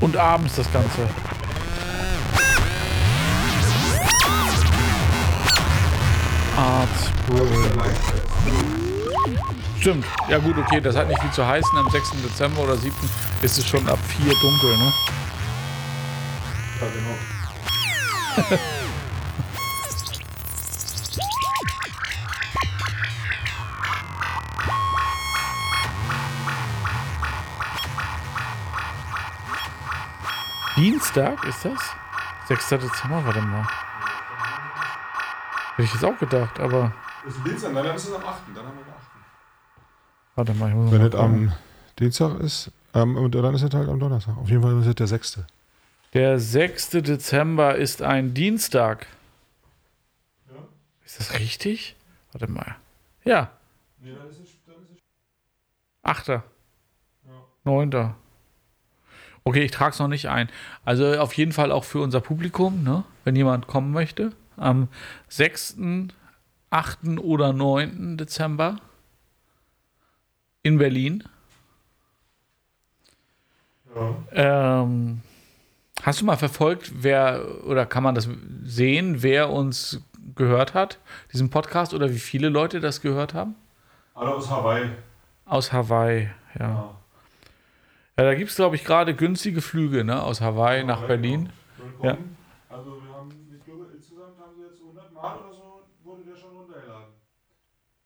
Und abends das Ganze. Stimmt. Ja gut, okay, das hat nicht viel zu heißen. Am 6. Dezember oder 7. ist es schon ab 4 dunkel, ne? Ja, genau. Dienstag ist das? 6. Dezember, warte mal. Hätte ich jetzt auch gedacht, aber. Das ist Dienstag, dann ist es am 8. Dann haben wir den 8. Warte mal, ich muss Wenn mal es am Dienstag ist, ähm, und dann ist es halt am Donnerstag. Auf jeden Fall ist es der 6. Der 6. Dezember ist ein Dienstag. Ja? Ist das richtig? Warte mal. Ja, Nee, dann ist es. Dann ist es 8. ja. 9. Okay, ich trage es noch nicht ein. Also auf jeden Fall auch für unser Publikum, ne? wenn jemand kommen möchte. Am 6., 8. oder 9. Dezember in Berlin. ja. Ähm, hast du mal verfolgt, wer oder kann man das sehen, wer uns gehört hat, diesen Podcast oder wie viele Leute das gehört haben? Alle aus Hawaii. Aus Hawaii, ja. Ja. Ja, da gibt es, glaube ich, gerade günstige Flüge ne? aus Hawaii nach Hawaii, Berlin. genau. Willkommen. Also wir haben, ich glaube, insgesamt haben sie jetzt 100 Mal oder so, wurde der schon runtergeladen.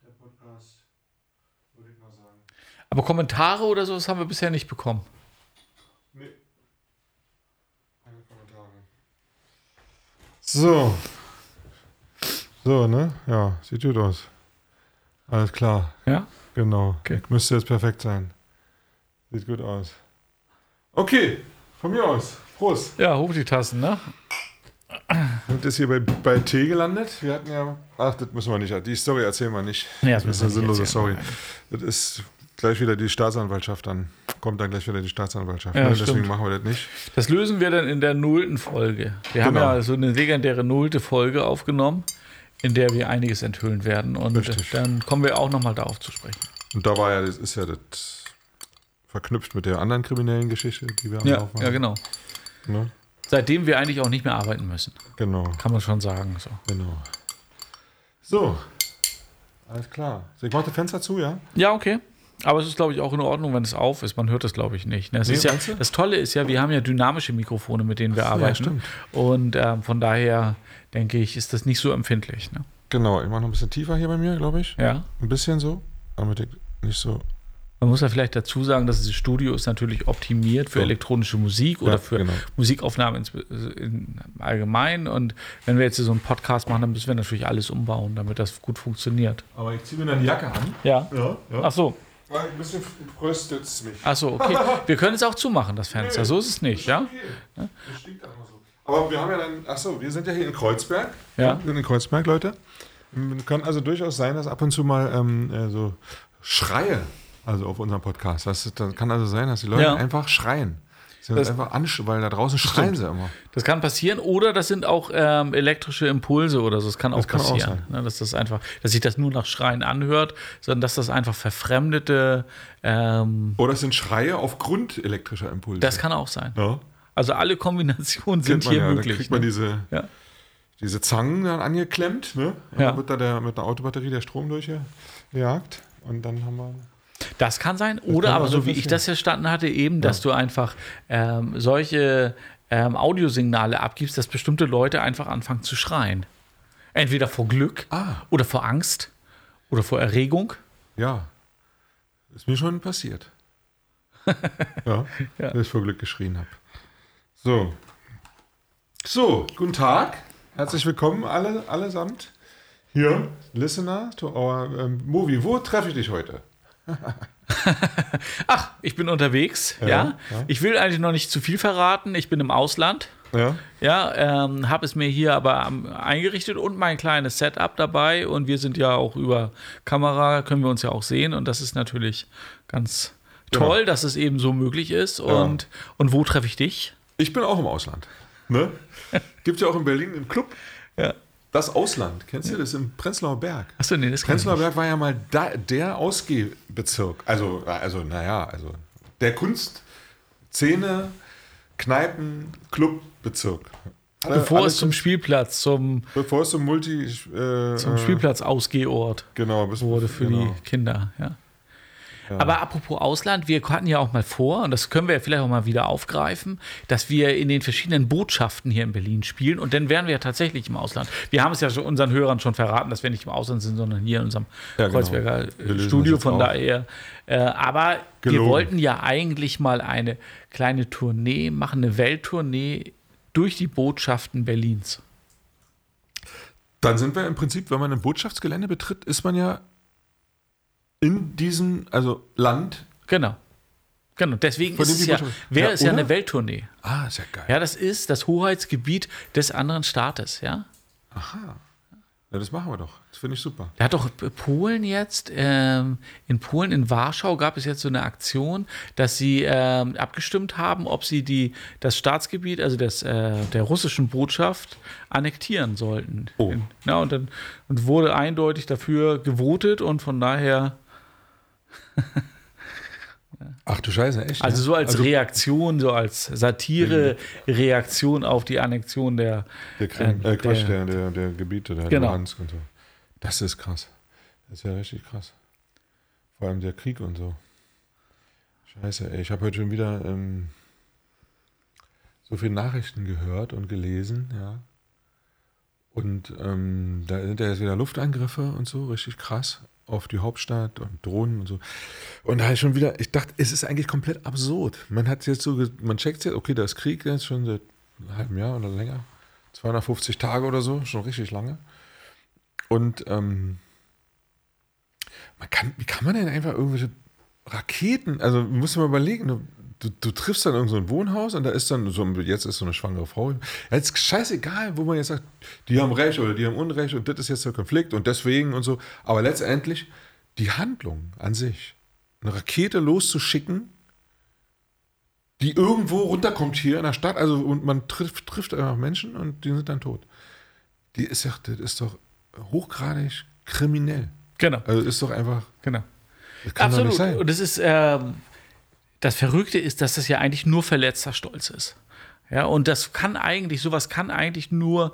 Der Podcast, würde ich mal sagen. Aber Kommentare oder so, das haben wir bisher nicht bekommen. Nee. Keine Kommentare. So. So, ne? Ja, sieht gut aus. Alles klar, Ja? genau. Okay. Müsste jetzt perfekt sein. Sieht gut aus. Okay, von mir aus. Prost. Ja, hoch die Tassen, ne? Und ist hier bei, bei T gelandet. Wir hatten ja. Ach, das müssen wir nicht. Die Story erzählen wir nicht. Ja, das das ist eine sinnlose Story. Das ist gleich wieder die Staatsanwaltschaft dann. Kommt dann gleich wieder die Staatsanwaltschaft. Ja, ne? Deswegen machen wir das nicht. Das lösen wir dann in der nullten Folge. Wir haben Genau. ja so eine legendäre nullte Folge aufgenommen, in der wir einiges enthüllen werden. Und Richtig. dann kommen wir auch nochmal darauf zu sprechen. Und da war ja, das ist ja das verknüpft mit der anderen kriminellen Geschichte, die wir am Ja, Laufen ja, haben. genau. Ne? Seitdem wir eigentlich auch nicht mehr arbeiten müssen. Genau, Kann man schon sagen. So, genau. So. Alles klar. Ich mache das Fenster zu, ja? ja okay. Aber es ist, glaube ich, auch in Ordnung, wenn es auf ist. Man hört das, glaube ich, nicht. ne? Es Nee, ist ja, das Tolle ist ja, wir haben ja dynamische Mikrofone, mit denen wir ja, arbeiten. stimmt. Und ähm, von daher denke ich, ist das nicht so empfindlich. Ne? Genau, ich mache noch ein bisschen tiefer hier bei mir, glaube ich. Ja. Ein bisschen so, damit ich nicht so. Man muss ja vielleicht dazu sagen, dass dieses Studio ist natürlich optimiert für So. elektronische Musik oder Ja, für genau. Musikaufnahmen ins, in allgemein. Und wenn wir jetzt so einen Podcast machen, dann müssen wir natürlich alles umbauen, damit das gut funktioniert. Aber ich ziehe mir dann die Jacke an. Ja. Ja, ja. Ach so. Weil ein bisschen fröstet es mich. Ach so, okay. Wir können es auch zumachen, das Fenster. So ist es nicht, ja? Okay. Das stinkt einfach so. Aber wir haben ja dann, ach so, wir sind ja hier in Kreuzberg. Ja. Wir sind in Kreuzberg, Leute. Ähm, Kann also durchaus sein, dass ab und zu mal ähm, äh, so Schreie, also auf unserem Podcast. Das, das kann also sein, dass die Leute Ja. einfach schreien. Sie Das- einfach ansch weil da draußen schreien sie immer. Das kann passieren. Oder das sind auch ähm, elektrische Impulse oder so. Das kann auch kann auch passieren. ne, dass das einfach, dass sich das nur nach Schreien anhört, sondern dass das einfach verfremdete, ähm, Oder es sind Schreie aufgrund elektrischer Impulse. das kann auch sein. ja. Also alle Kombinationen sind hier ja. Dann möglich. kriegt man ne? diese, Ja. diese Zangen dann angeklemmt. Ne? Und Ja. Dann wird da der, mit einer Autobatterie der Strom durchgejagt. Und dann haben wir. Das kann sein. Oder kann aber so wie ich das verstanden hatte, eben, dass du einfach ähm, solche ähm, Audiosignale abgibst, dass bestimmte Leute einfach anfangen zu schreien. Entweder vor Glück Ah. oder vor Angst oder vor Erregung. Ja. Ist mir schon passiert. ja, Ja. dass ich vor Glück geschrien habe. So. So, guten Tag. Herzlich willkommen alle, allesamt. Hier, Listener to our ähm, movie. Wo treffe ich dich heute? Ach, ich bin unterwegs, ja. Ja, ja. Ich will eigentlich noch nicht zu viel verraten. Ich bin im Ausland. Ja. Ja, ähm, habe es mir hier aber eingerichtet und mein kleines Setup dabei. Und wir sind ja auch über Kamera, können wir uns ja auch sehen. Und das ist natürlich ganz toll, Genau. dass es eben so möglich ist. Und, und wo treffe ich dich? Ich bin auch im Ausland. Ne? Gibt ja auch in Berlin einen Club. Ja. Das Ausland. Kennst du das im Prenzlauer Berg? Achso, nee, das Prenzlauer. Berg war ja mal da, der Ausgehbezirk. Also, also, naja, also der Kunstszene, Kneipen, Clubbezirk. Alle- Bevor alles es zum Spielplatz, zum, bevor es zum Multi. Äh, zum äh, Spielplatz-Ausgehort Genau, bis, wurde für genau. die Kinder, ja. Aber apropos Ausland, wir hatten ja auch mal vor, und das können wir ja vielleicht auch mal wieder aufgreifen, dass wir in den verschiedenen Botschaften hier in Berlin spielen und dann wären wir ja tatsächlich im Ausland. Wir haben es ja schon unseren Hörern schon verraten, dass wir nicht im Ausland sind, sondern hier in unserem Ja, genau. Kreuzberger Wir lösen Studio, von daher. Äh, aber wir Gelogen. wollten ja eigentlich mal eine kleine Tournee machen, eine Welttournee durch die Botschaften Berlins. Dann sind wir im Prinzip, wenn man ein Botschaftsgelände betritt, ist man ja in diesem, also Land. Genau. Genau, deswegen ist es ja, wäre Ja, es ja eine Welttournee. Ah, ist ja geil. Ja, das ist das Hoheitsgebiet des anderen Staates, ja. Aha. Ja, das machen wir doch. Das finde ich super. Da hat doch Polen jetzt, ähm, in Polen, in Warschau gab es jetzt so eine Aktion, dass sie ähm, abgestimmt haben, ob sie die, das Staatsgebiet, also das, äh, der russischen Botschaft, annektieren sollten. Oh. In, ja, und dann und wurde eindeutig dafür gewotet und von daher, Ach du Scheiße, echt? also so als Reaktion, so als Satire-Reaktion auf die Annexion der, Der, Krim, äh, äh, Quatsch, der- der, der, der Gebiete, der Genau. Luhansk und so. Das ist krass. Das ist ja richtig krass. Vor allem der Krieg und so. Scheiße, ey. Ich habe heute schon wieder ähm, so viele Nachrichten gehört und gelesen, ja. Und ähm, da sind ja jetzt wieder Luftangriffe und so, richtig krass, auf die Hauptstadt und Drohnen und so. Und da ist schon wieder, ich dachte, es ist eigentlich komplett absurd. Man hat jetzt so, man checkt jetzt, okay, da ist Krieg jetzt schon seit einem halben Jahr oder länger. 250 Tage oder so, schon richtig lange. Und ähm, man kann, wie kann man denn einfach irgendwelche Raketen, also muss man überlegen, du, du, triffst dann irgend so Wohnhaus und da ist dann so, jetzt ist so eine schwangere Frau. Ja, ist scheißegal, wo man jetzt sagt, die haben Recht oder die haben Unrecht und das ist jetzt der Konflikt und deswegen und so. Aber letztendlich die Handlung an sich, eine Rakete loszuschicken, die irgendwo runterkommt hier in der Stadt, also und man trifft, trifft einfach Menschen und die sind dann tot. Die ist ja, das ist doch hochgradig kriminell. genau, Also ist doch einfach, genau. das kann doch Absolut. nicht sein. Und das ist, ähm, das Verrückte ist, dass das ja eigentlich nur verletzter Stolz ist. Ja, und das kann eigentlich, sowas kann eigentlich nur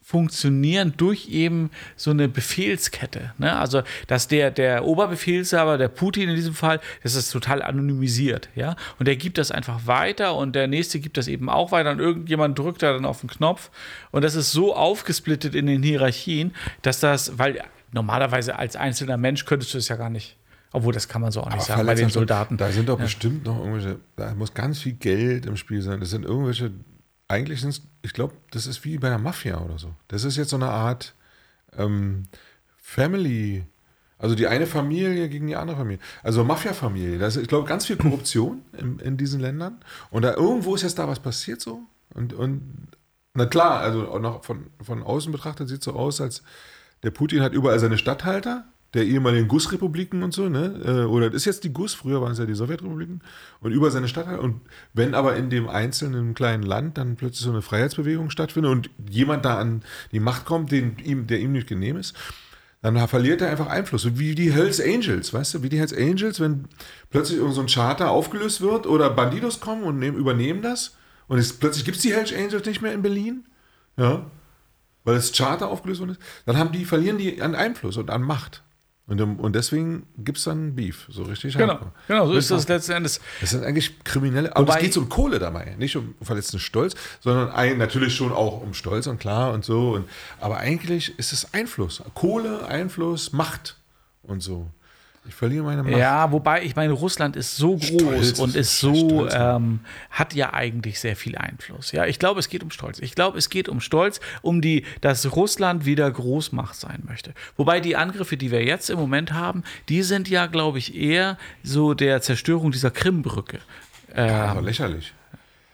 funktionieren durch eben so eine Befehlskette. Ne? Also, dass der, der Oberbefehlshaber, der Putin in diesem Fall, das ist total anonymisiert, ja. Und der gibt das einfach weiter und der nächste gibt das eben auch weiter und irgendjemand drückt da dann auf den Knopf. Und das ist so aufgesplittet in den Hierarchien, dass das, weil normalerweise als einzelner Mensch könntest du es ja gar nicht. Obwohl, das kann man so auch nicht Aber sagen bei den Soldaten. Da sind doch bestimmt noch irgendwelche, da muss ganz viel Geld im Spiel sein. Das sind irgendwelche, eigentlich sind es, ich glaube, das ist wie bei der Mafia oder so. Das ist jetzt so eine Art ähm, Family, also die eine Familie gegen die andere Familie. Also Mafia-Familie. Da ist, ich glaube, ganz viel Korruption in, in diesen Ländern. Und da irgendwo ist jetzt da was passiert so. Und, und na klar, also auch noch von, von außen betrachtet sieht es so aus, als der Putin hat überall seine Statthalter, der ehemaligen Gussrepubliken und so, ne? Äh, Oder das ist jetzt die Guss, früher waren es ja die Sowjetrepubliken. Und über seine Statthalter. Und wenn aber in dem einzelnen kleinen Land dann plötzlich so eine Freiheitsbewegung stattfindet und jemand da an die Macht kommt, den, ihm, der ihm nicht genehm ist, dann verliert er einfach Einfluss. Wie die Hells Angels, weißt du, wie die Hells Angels, wenn plötzlich irgend so ein Charter aufgelöst wird oder Bandidos kommen und nehmen, übernehmen das und es, plötzlich gibt es die Hells Angels nicht mehr in Berlin, ja, weil das Charter aufgelöst worden ist, dann haben die, verlieren die an Einfluss und an Macht. Und, und deswegen gibt es dann Beef, so richtig. Genau, hardcore. genau, so ist das letzten Endes. Das sind eigentlich Kriminelle, aber es geht um Kohle dabei, nicht um verletzten Stolz, sondern ein, natürlich schon auch um Stolz und klar und so. Und, aber eigentlich ist es Einfluss. Kohle, Einfluss, Macht und so. Ich verliere meine Macht. Ja, wobei ich meine, Russland ist so groß Stolz, und ist so, ja. ähm, hat ja eigentlich sehr viel Einfluss. Ja, ich glaube, es geht um Stolz. Ich glaube, es geht um Stolz, um die, dass Russland wieder Großmacht sein möchte. Wobei die Angriffe, die wir jetzt im Moment haben, die sind ja, glaube ich, eher so der Zerstörung dieser Krimbrücke. Ja, Ähm, also lächerlich.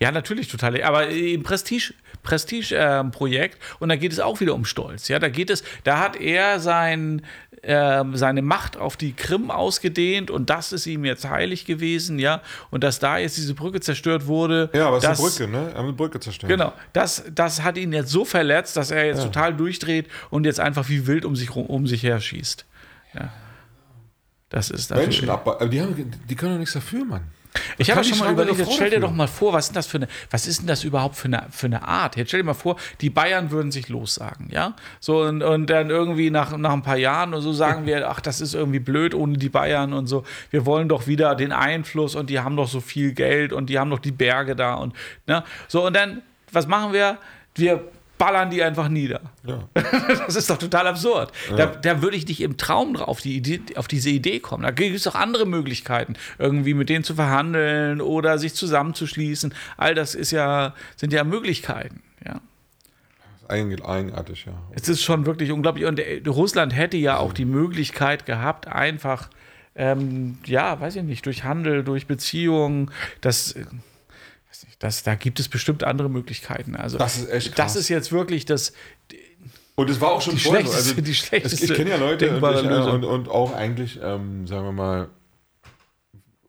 Ja, natürlich total. Aber im Prestige, Prestige-Projekt und da geht es auch wieder um Stolz. Ja, da geht es, da hat er sein, äh, seine Macht auf die Krim ausgedehnt und das ist ihm jetzt heilig gewesen, ja. Und dass da jetzt diese Brücke zerstört wurde. Ja, aber es ist das, eine Brücke, ne? Er hat eine Brücke zerstört. Genau, das, das hat ihn jetzt so verletzt, dass er jetzt Ja. total durchdreht und jetzt einfach wie wild um sich, um sich her schießt. Ja. Das ist. Menschen ab, aber die, haben, die können doch nichts dafür, Mann. Ich habe schon mal überlegt, eine jetzt stell dir doch mal vor, was ist denn das für eine, was ist denn das überhaupt für eine, für eine Art? Jetzt stell dir mal vor, die Bayern würden sich lossagen, ja? So und, und dann irgendwie nach, nach ein paar Jahren und so sagen wir, ach, das ist irgendwie blöd ohne die Bayern und so. Wir wollen doch wieder den Einfluss und die haben doch so viel Geld und die haben doch die Berge da und ne? So und dann, was machen wir? Wir ballern die einfach nieder. Ja. Das ist doch total absurd. Da, da würde ich nicht im Traum drauf die Idee, auf diese Idee kommen. Da gibt es doch andere Möglichkeiten, irgendwie mit denen zu verhandeln oder sich zusammenzuschließen. All das ist ja, sind ja Möglichkeiten. Ja. Eigen, eigenartig, ja. Es ist schon wirklich unglaublich. Und äh, Russland hätte ja auch die Möglichkeit gehabt, einfach, ähm, ja, weiß ich nicht, durch Handel, durch Beziehungen, das. Weiß nicht, Das, da gibt es bestimmt andere Möglichkeiten. Also, Das ist echt Das krass. ist jetzt wirklich das, Und es war auch schon Die vorher so. schlechteste- die schlechteste es- Ich kenne ja Leute und, ich, äh, und, und auch eigentlich, ähm, sagen wir mal,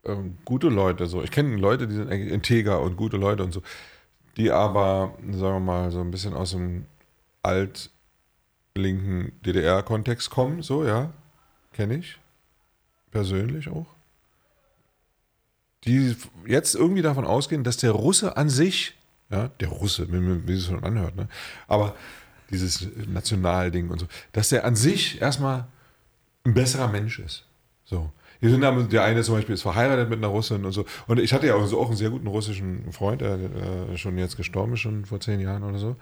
ähm, gute Leute. So. Ich kenne Leute, die sind eigentlich integer und gute Leute und so, die aber, sagen wir mal, so ein bisschen aus dem altlinken DDR-Kontext kommen, so, ja. Kenne ich. Persönlich auch. Die jetzt irgendwie davon ausgehen, dass der Russe an sich, ja, der Russe, wie, wie es schon anhört, ne? aber dieses Nationalding und so, dass der an sich erstmal ein besserer Mensch ist. So. Hier sind aber- Der eine zum Beispiel ist verheiratet mit einer Russin und so. Und ich hatte ja auch, so auch einen sehr guten russischen Freund, der äh, schon jetzt gestorben ist, schon vor zehn Jahren oder so.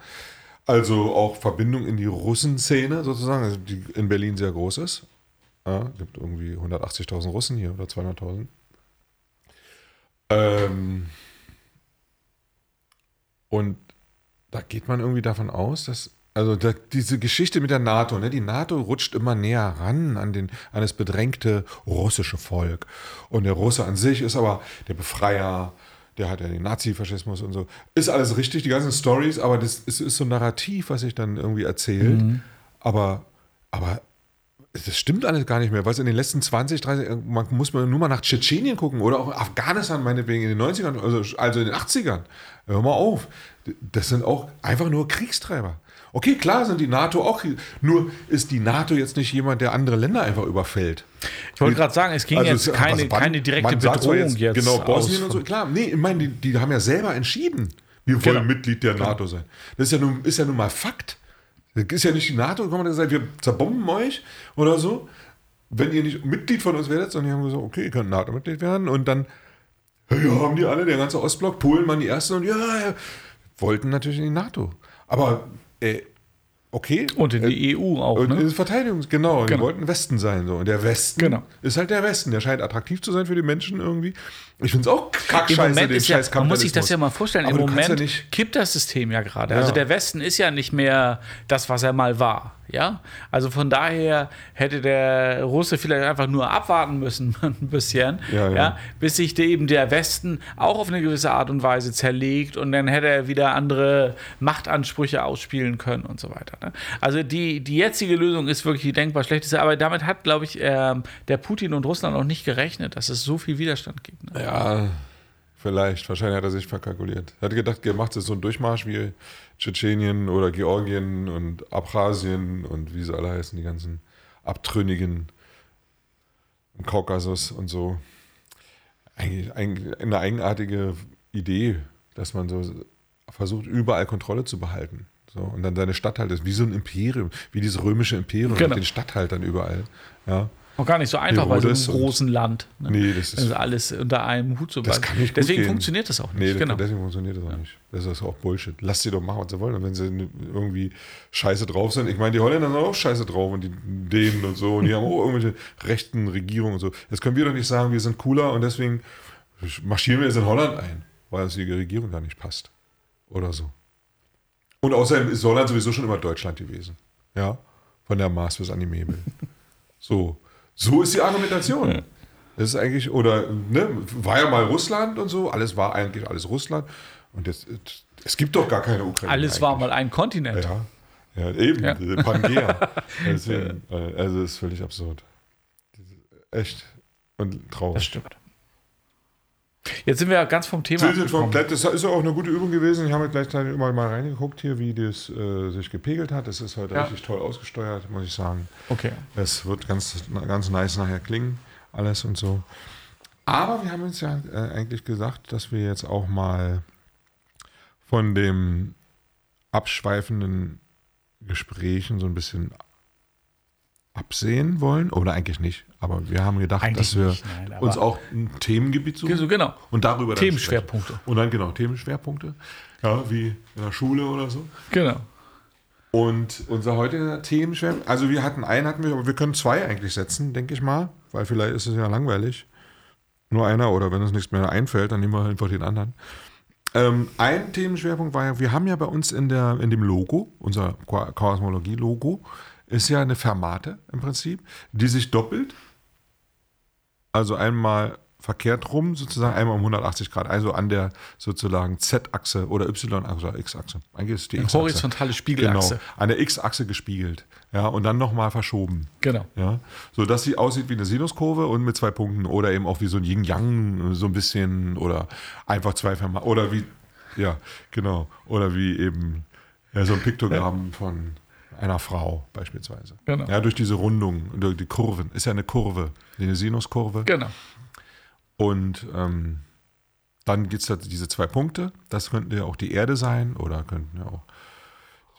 Also auch Verbindung in die Russenszene sozusagen, also die in Berlin sehr groß ist. Ja, gibt irgendwie 180.000 Russen hier oder 200.000. Ähm, und da geht man irgendwie davon aus, dass also da, diese Geschichte mit der NATO, ne, die NATO rutscht immer näher ran an, den, an das bedrängte russische Volk. Und der Russe an sich ist aber der Befreier, der hat ja den Nazifaschismus und so. Ist alles richtig, die ganzen Stories, aber das ist, ist so ein Narrativ, was sich dann irgendwie erzählt. Aber, aber das stimmt alles gar nicht mehr, weil es in den letzten 20, 30, man muss man nur mal nach Tschetschenien gucken oder auch Afghanistan meinetwegen in den 90ern, also, also in den 80ern. Hör mal auf. Das sind auch einfach nur Kriegstreiber. Okay, klar sind die NATO auch, nur ist die NATO jetzt nicht jemand, der andere Länder einfach überfällt. ich wollte gerade sagen, es ging jetzt es- keine, also man- keine direkte man sagt zwar Bedrohung jetzt. Genau, Bosnien und so. Klar, nee, ich meine, die, die haben ja selber entschieden, wir wollen Genau. Mitglied der NATO sein. Das ist ja nun, ist ja nun mal Fakt. Das ist ja nicht die NATO, kann man gesagt, wir zerbomben euch oder so. Wenn ihr nicht Mitglied von uns werdet, sondern die haben gesagt, okay, ihr könnt NATO-Mitglied werden und dann ja, haben die alle, der ganze Ostblock, Polen waren die Ersten und ja, ja wollten natürlich in die NATO. Aber, äh, okay. Und in äh, die EU auch, und ne? in Verteidigung, genau, Die Genau. wollten Westen sein. So. Und der Westen Genau. ist halt der Westen. Der scheint attraktiv zu sein für die Menschen irgendwie. Ich finde es auch Im kackscheiße, Moment den ist ja, man muss sich das ja mal vorstellen, Aber im Moment ja kippt das System ja gerade. Ja. Also der Westen ist ja nicht mehr das, was er mal war. Ja, also von daher hätte der Russe vielleicht einfach nur abwarten müssen, ein bisschen, Ja, ja, ja. bis sich der, eben der Westen auch auf eine gewisse Art und Weise zerlegt und dann hätte er wieder andere Machtansprüche ausspielen können und so weiter. Ne? Also die, die jetzige Lösung ist wirklich die denkbar schlechteste, aber damit hat, glaube ich, ähm, der Putin und Russland auch nicht gerechnet, dass es so viel Widerstand gibt. Ne? Ja, vielleicht. Wahrscheinlich hat er sich verkalkuliert. Er hat gedacht, er macht jetzt so einen Durchmarsch wie Tschetschenien oder Georgien und Abchasien und wie sie alle heißen, die ganzen Abtrünnigen im Kaukasus und so. Eigentlich, eigentlich eine eigenartige Idee, dass man so versucht, überall Kontrolle zu behalten. So, und dann seine Statthalter ist wie so ein Imperium, wie dieses römische Imperium Genau. mit den Statthaltern überall. Ja. Auch gar nicht so einfach bei so einem großen Land. Ne? Nee, das ist- also alles unter einem Hut zu Das bringen. kann Deswegen funktioniert das auch nicht. Nee, genau. deswegen funktioniert das auch nicht. Das ist auch Bullshit. Lass sie doch machen, was sie wollen. Und wenn sie irgendwie scheiße drauf sind, ich meine, die Holländer sind auch scheiße drauf und die Dänen und so, und die haben auch irgendwelche rechten Regierungen und so. Jetzt können wir doch nicht sagen, wir sind cooler und deswegen marschieren wir jetzt in Holland ein, weil uns die Regierung da nicht passt. Oder so. Und außerdem ist Holland sowieso schon immer Deutschland gewesen. Ja. Von der Mars bis an die Mebel. So. So ist die Argumentation. Das ist eigentlich, oder, ne, war ja mal Russland und so, alles war eigentlich alles Russland. Und jetzt, es gibt doch gar keine Ukraine. Alles war mal ein Kontinent. Ja, ja eben, Ja. diese Pangea. Deswegen, äh, also das ist völlig absurd. Echt und traurig. Das stimmt. Jetzt sind wir ja ganz vom Thema. Sind komplett, das ist auch eine gute Übung gewesen. Ich habe gleichzeitig immer mal reingeguckt hier, wie das äh, sich gepegelt hat. Das ist heute Ja. richtig toll ausgesteuert, muss ich sagen. Okay. Es wird ganz, ganz nice nachher klingen, alles und so. Aber wir haben uns ja äh, eigentlich gesagt, dass wir jetzt auch mal von dem abschweifenden Gesprächen so ein bisschen absehen wollen. Oder eigentlich nicht. Aber wir haben gedacht, Eigentlich dass wir nicht, nein, uns auch ein Themengebiet suchen. So, genau. Und darüber dann Themenschwerpunkte. sprechen. Und dann genau, Themenschwerpunkte. Ja, wie in der Schule oder so. Genau. Und unser heutiger Themenschwerpunkt, also wir hatten einen, hatten wir, aber wir können zwei eigentlich setzen, denke ich mal, weil vielleicht ist es ja langweilig. Nur einer oder wenn uns nichts mehr einfällt, dann nehmen wir einfach den anderen. Ähm, ein Themenschwerpunkt war ja, wir haben ja bei uns in, der, in dem Logo, unser Ko- Kosmologie-Logo, ist ja eine Fermate im Prinzip, die sich doppelt. Also einmal verkehrt rum, sozusagen einmal um 180 Grad, also an der sozusagen Z-Achse oder Y-Achse oder X-Achse. Eigentlich ist die Eine X-Achse. horizontale Spiegelachse. Genau, an der X-Achse gespiegelt. Ja, und dann nochmal verschoben. Genau. Ja, so dass sie aussieht wie eine Sinuskurve und mit zwei Punkten oder eben auch wie so ein Yin-Yang, so ein bisschen oder einfach zwei Verma oder wie, ja, genau, oder wie eben ja, so ein Piktogramm von einer Frau beispielsweise. Genau. Ja, durch diese Rundung, durch die Kurven, ist ja eine Kurve, eine Sinuskurve. Genau. Und ähm, dann gibt es da diese zwei Punkte. Das könnten ja auch die Erde sein oder könnten ja auch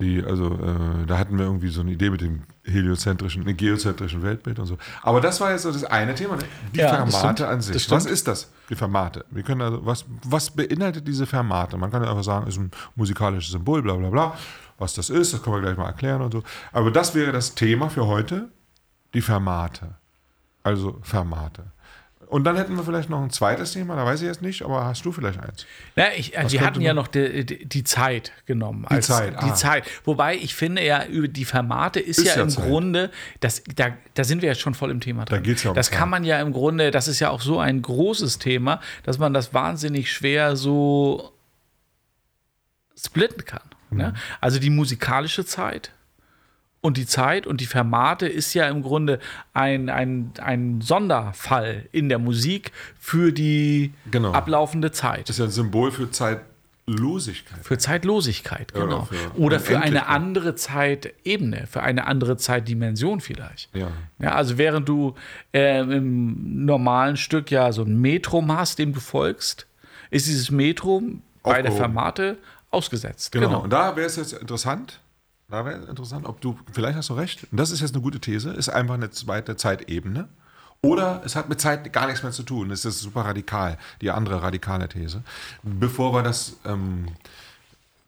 die, also äh, da hatten wir irgendwie so eine Idee mit dem heliozentrischen, ne, geozentrischen Weltbild und so. Aber das war jetzt so das eine Thema, ne? die Ja, Fermate an sich. Was ist das, die Fermate? Wir können also, was, was beinhaltet diese Fermate? Man kann ja einfach sagen, ist ein musikalisches Symbol, bla bla bla. Was das ist, das können wir gleich mal erklären und so. Aber das wäre das Thema für heute, die Fermate. Also Fermate. Und dann hätten wir vielleicht noch ein zweites Thema, da weiß ich jetzt nicht, aber hast du vielleicht eins? Ja, ich, wir könnte hatten ja noch die, die, die Zeit genommen. Die Zeit, Die ah. Zeit. Wobei ich finde ja, über die Fermate ist, Ist ja, ja im Zeit. Grunde, das, da, da sind wir jetzt schon voll im Thema drin. geht's ja um das Zeit. kann man ja im Grunde, das ist ja auch so ein großes Thema, dass man das wahnsinnig schwer so splitten kann. Mhm. Ne? Also die musikalische Zeit und die Zeit und die Fermate ist ja im Grunde ein, ein, ein Sonderfall in der Musik für die Genau. ablaufende Zeit. Das ist ja ein Symbol für Zeitlosigkeit. Für Zeitlosigkeit, Ja, genau. oder für Oder für eine andere Zeitebene, für eine andere Zeitdimension vielleicht. Ja. Ja, also während du ähm, im normalen Stück ja so ein Metrum hast, dem du folgst, ist dieses Metrum bei der. Fermate ausgesetzt. Genau. Und da wäre es jetzt interessant, da wäre es interessant, ob du, vielleicht hast du recht, und das ist jetzt eine gute These, ist einfach eine zweite Zeitebene. Oder es hat mit Zeit gar nichts mehr zu tun. Das ist super radikal, die andere radikale These. Bevor wir das ähm,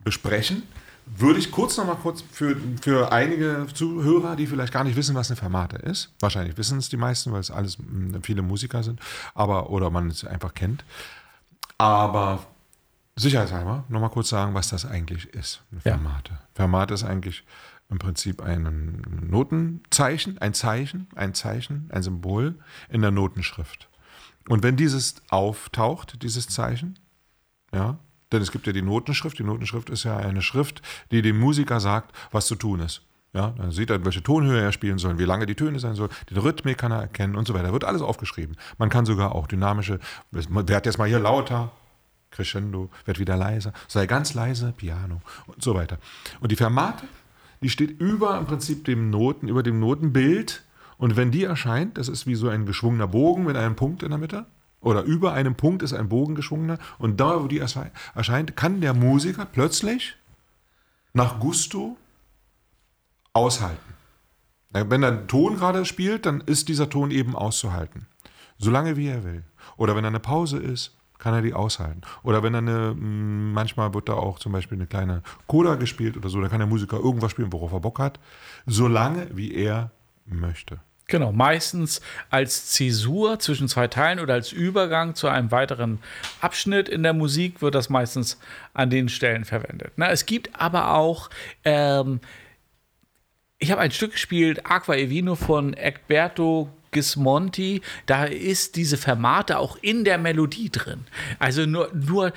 besprechen, würde ich kurz noch mal kurz für, für einige Zuhörer, die vielleicht gar nicht wissen, was eine Fermate ist. Wahrscheinlich wissen es die meisten, weil es alles viele Musiker sind, aber oder man es einfach kennt. Aber sicherheitshalber nochmal kurz sagen, was das eigentlich ist, eine Ja. Fermate. Fermate ist eigentlich im Prinzip ein Notenzeichen, ein Zeichen, ein Zeichen, ein Symbol in der Notenschrift. Und wenn dieses auftaucht, dieses Zeichen, ja, denn es gibt ja die Notenschrift. Die Notenschrift ist ja eine Schrift, die dem Musiker sagt, was zu tun ist. Ja, dann sieht er, welche Tonhöhe er spielen soll, wie lange die Töne sein sollen, die Rhythmik kann er erkennen und so weiter. Wird alles aufgeschrieben. Man kann sogar auch dynamische, werd jetzt mal hier lauter, Crescendo, wird wieder leiser, sei ganz leise, Piano und so weiter. Und die Fermate, die steht über im Prinzip dem Noten, über dem Notenbild. Und wenn die erscheint, das ist wie so ein geschwungener Bogen mit einem Punkt in der Mitte. Oder über einem Punkt ist ein Bogen geschwungener. Und da, wo die ersche- erscheint, kann der Musiker plötzlich nach Gusto aushalten. Wenn er einen Ton gerade spielt, dann ist dieser Ton eben auszuhalten. Solange wie er will. Oder wenn er eine Pause ist, kann er die aushalten. Oder wenn er eine, manchmal wird da auch zum Beispiel eine kleine Coda gespielt oder so, da kann der Musiker irgendwas spielen, worauf er Bock hat. Solange wie er möchte. Genau, meistens als Zäsur zwischen zwei Teilen oder als Übergang zu einem weiteren Abschnitt in der Musik wird das meistens an den Stellen verwendet. Na, es gibt aber auch, ähm, ich habe ein Stück gespielt, Aqua e Vino von Egberto Gismonti. Da ist diese Fermate auch in der Melodie drin. Also nur, nur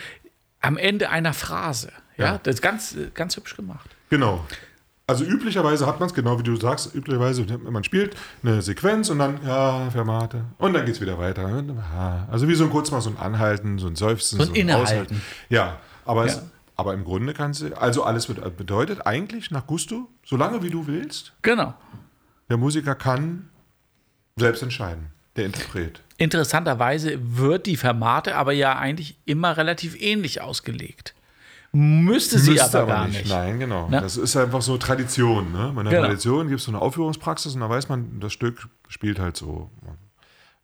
am Ende einer Phrase. Ja, Ja. das ist ganz, ganz hübsch gemacht. Genau. Also üblicherweise hat man es, genau wie du sagst, üblicherweise, man spielt eine Sequenz und dann, ja, Fermate, und dann geht es wieder weiter. Ja, Also wie so ein kurz mal so ein Anhalten, so ein Seufzen. So ein Innehalten. Aushalten. Ja, aber, Es, Ja. aber im Grunde kannst du, also alles bedeutet eigentlich nach Gusto, solange wie du willst, Genau. der Musiker kann selbst entscheiden, der Interpret. Interessanterweise wird die Fermate aber ja eigentlich immer relativ ähnlich ausgelegt. Müsste sie Müsste aber gar nicht. Nein, genau. Ne? Das ist einfach so Tradition. Ne? Bei einer Genau. Tradition gibt es so eine Aufführungspraxis und da weiß man, das Stück spielt halt so.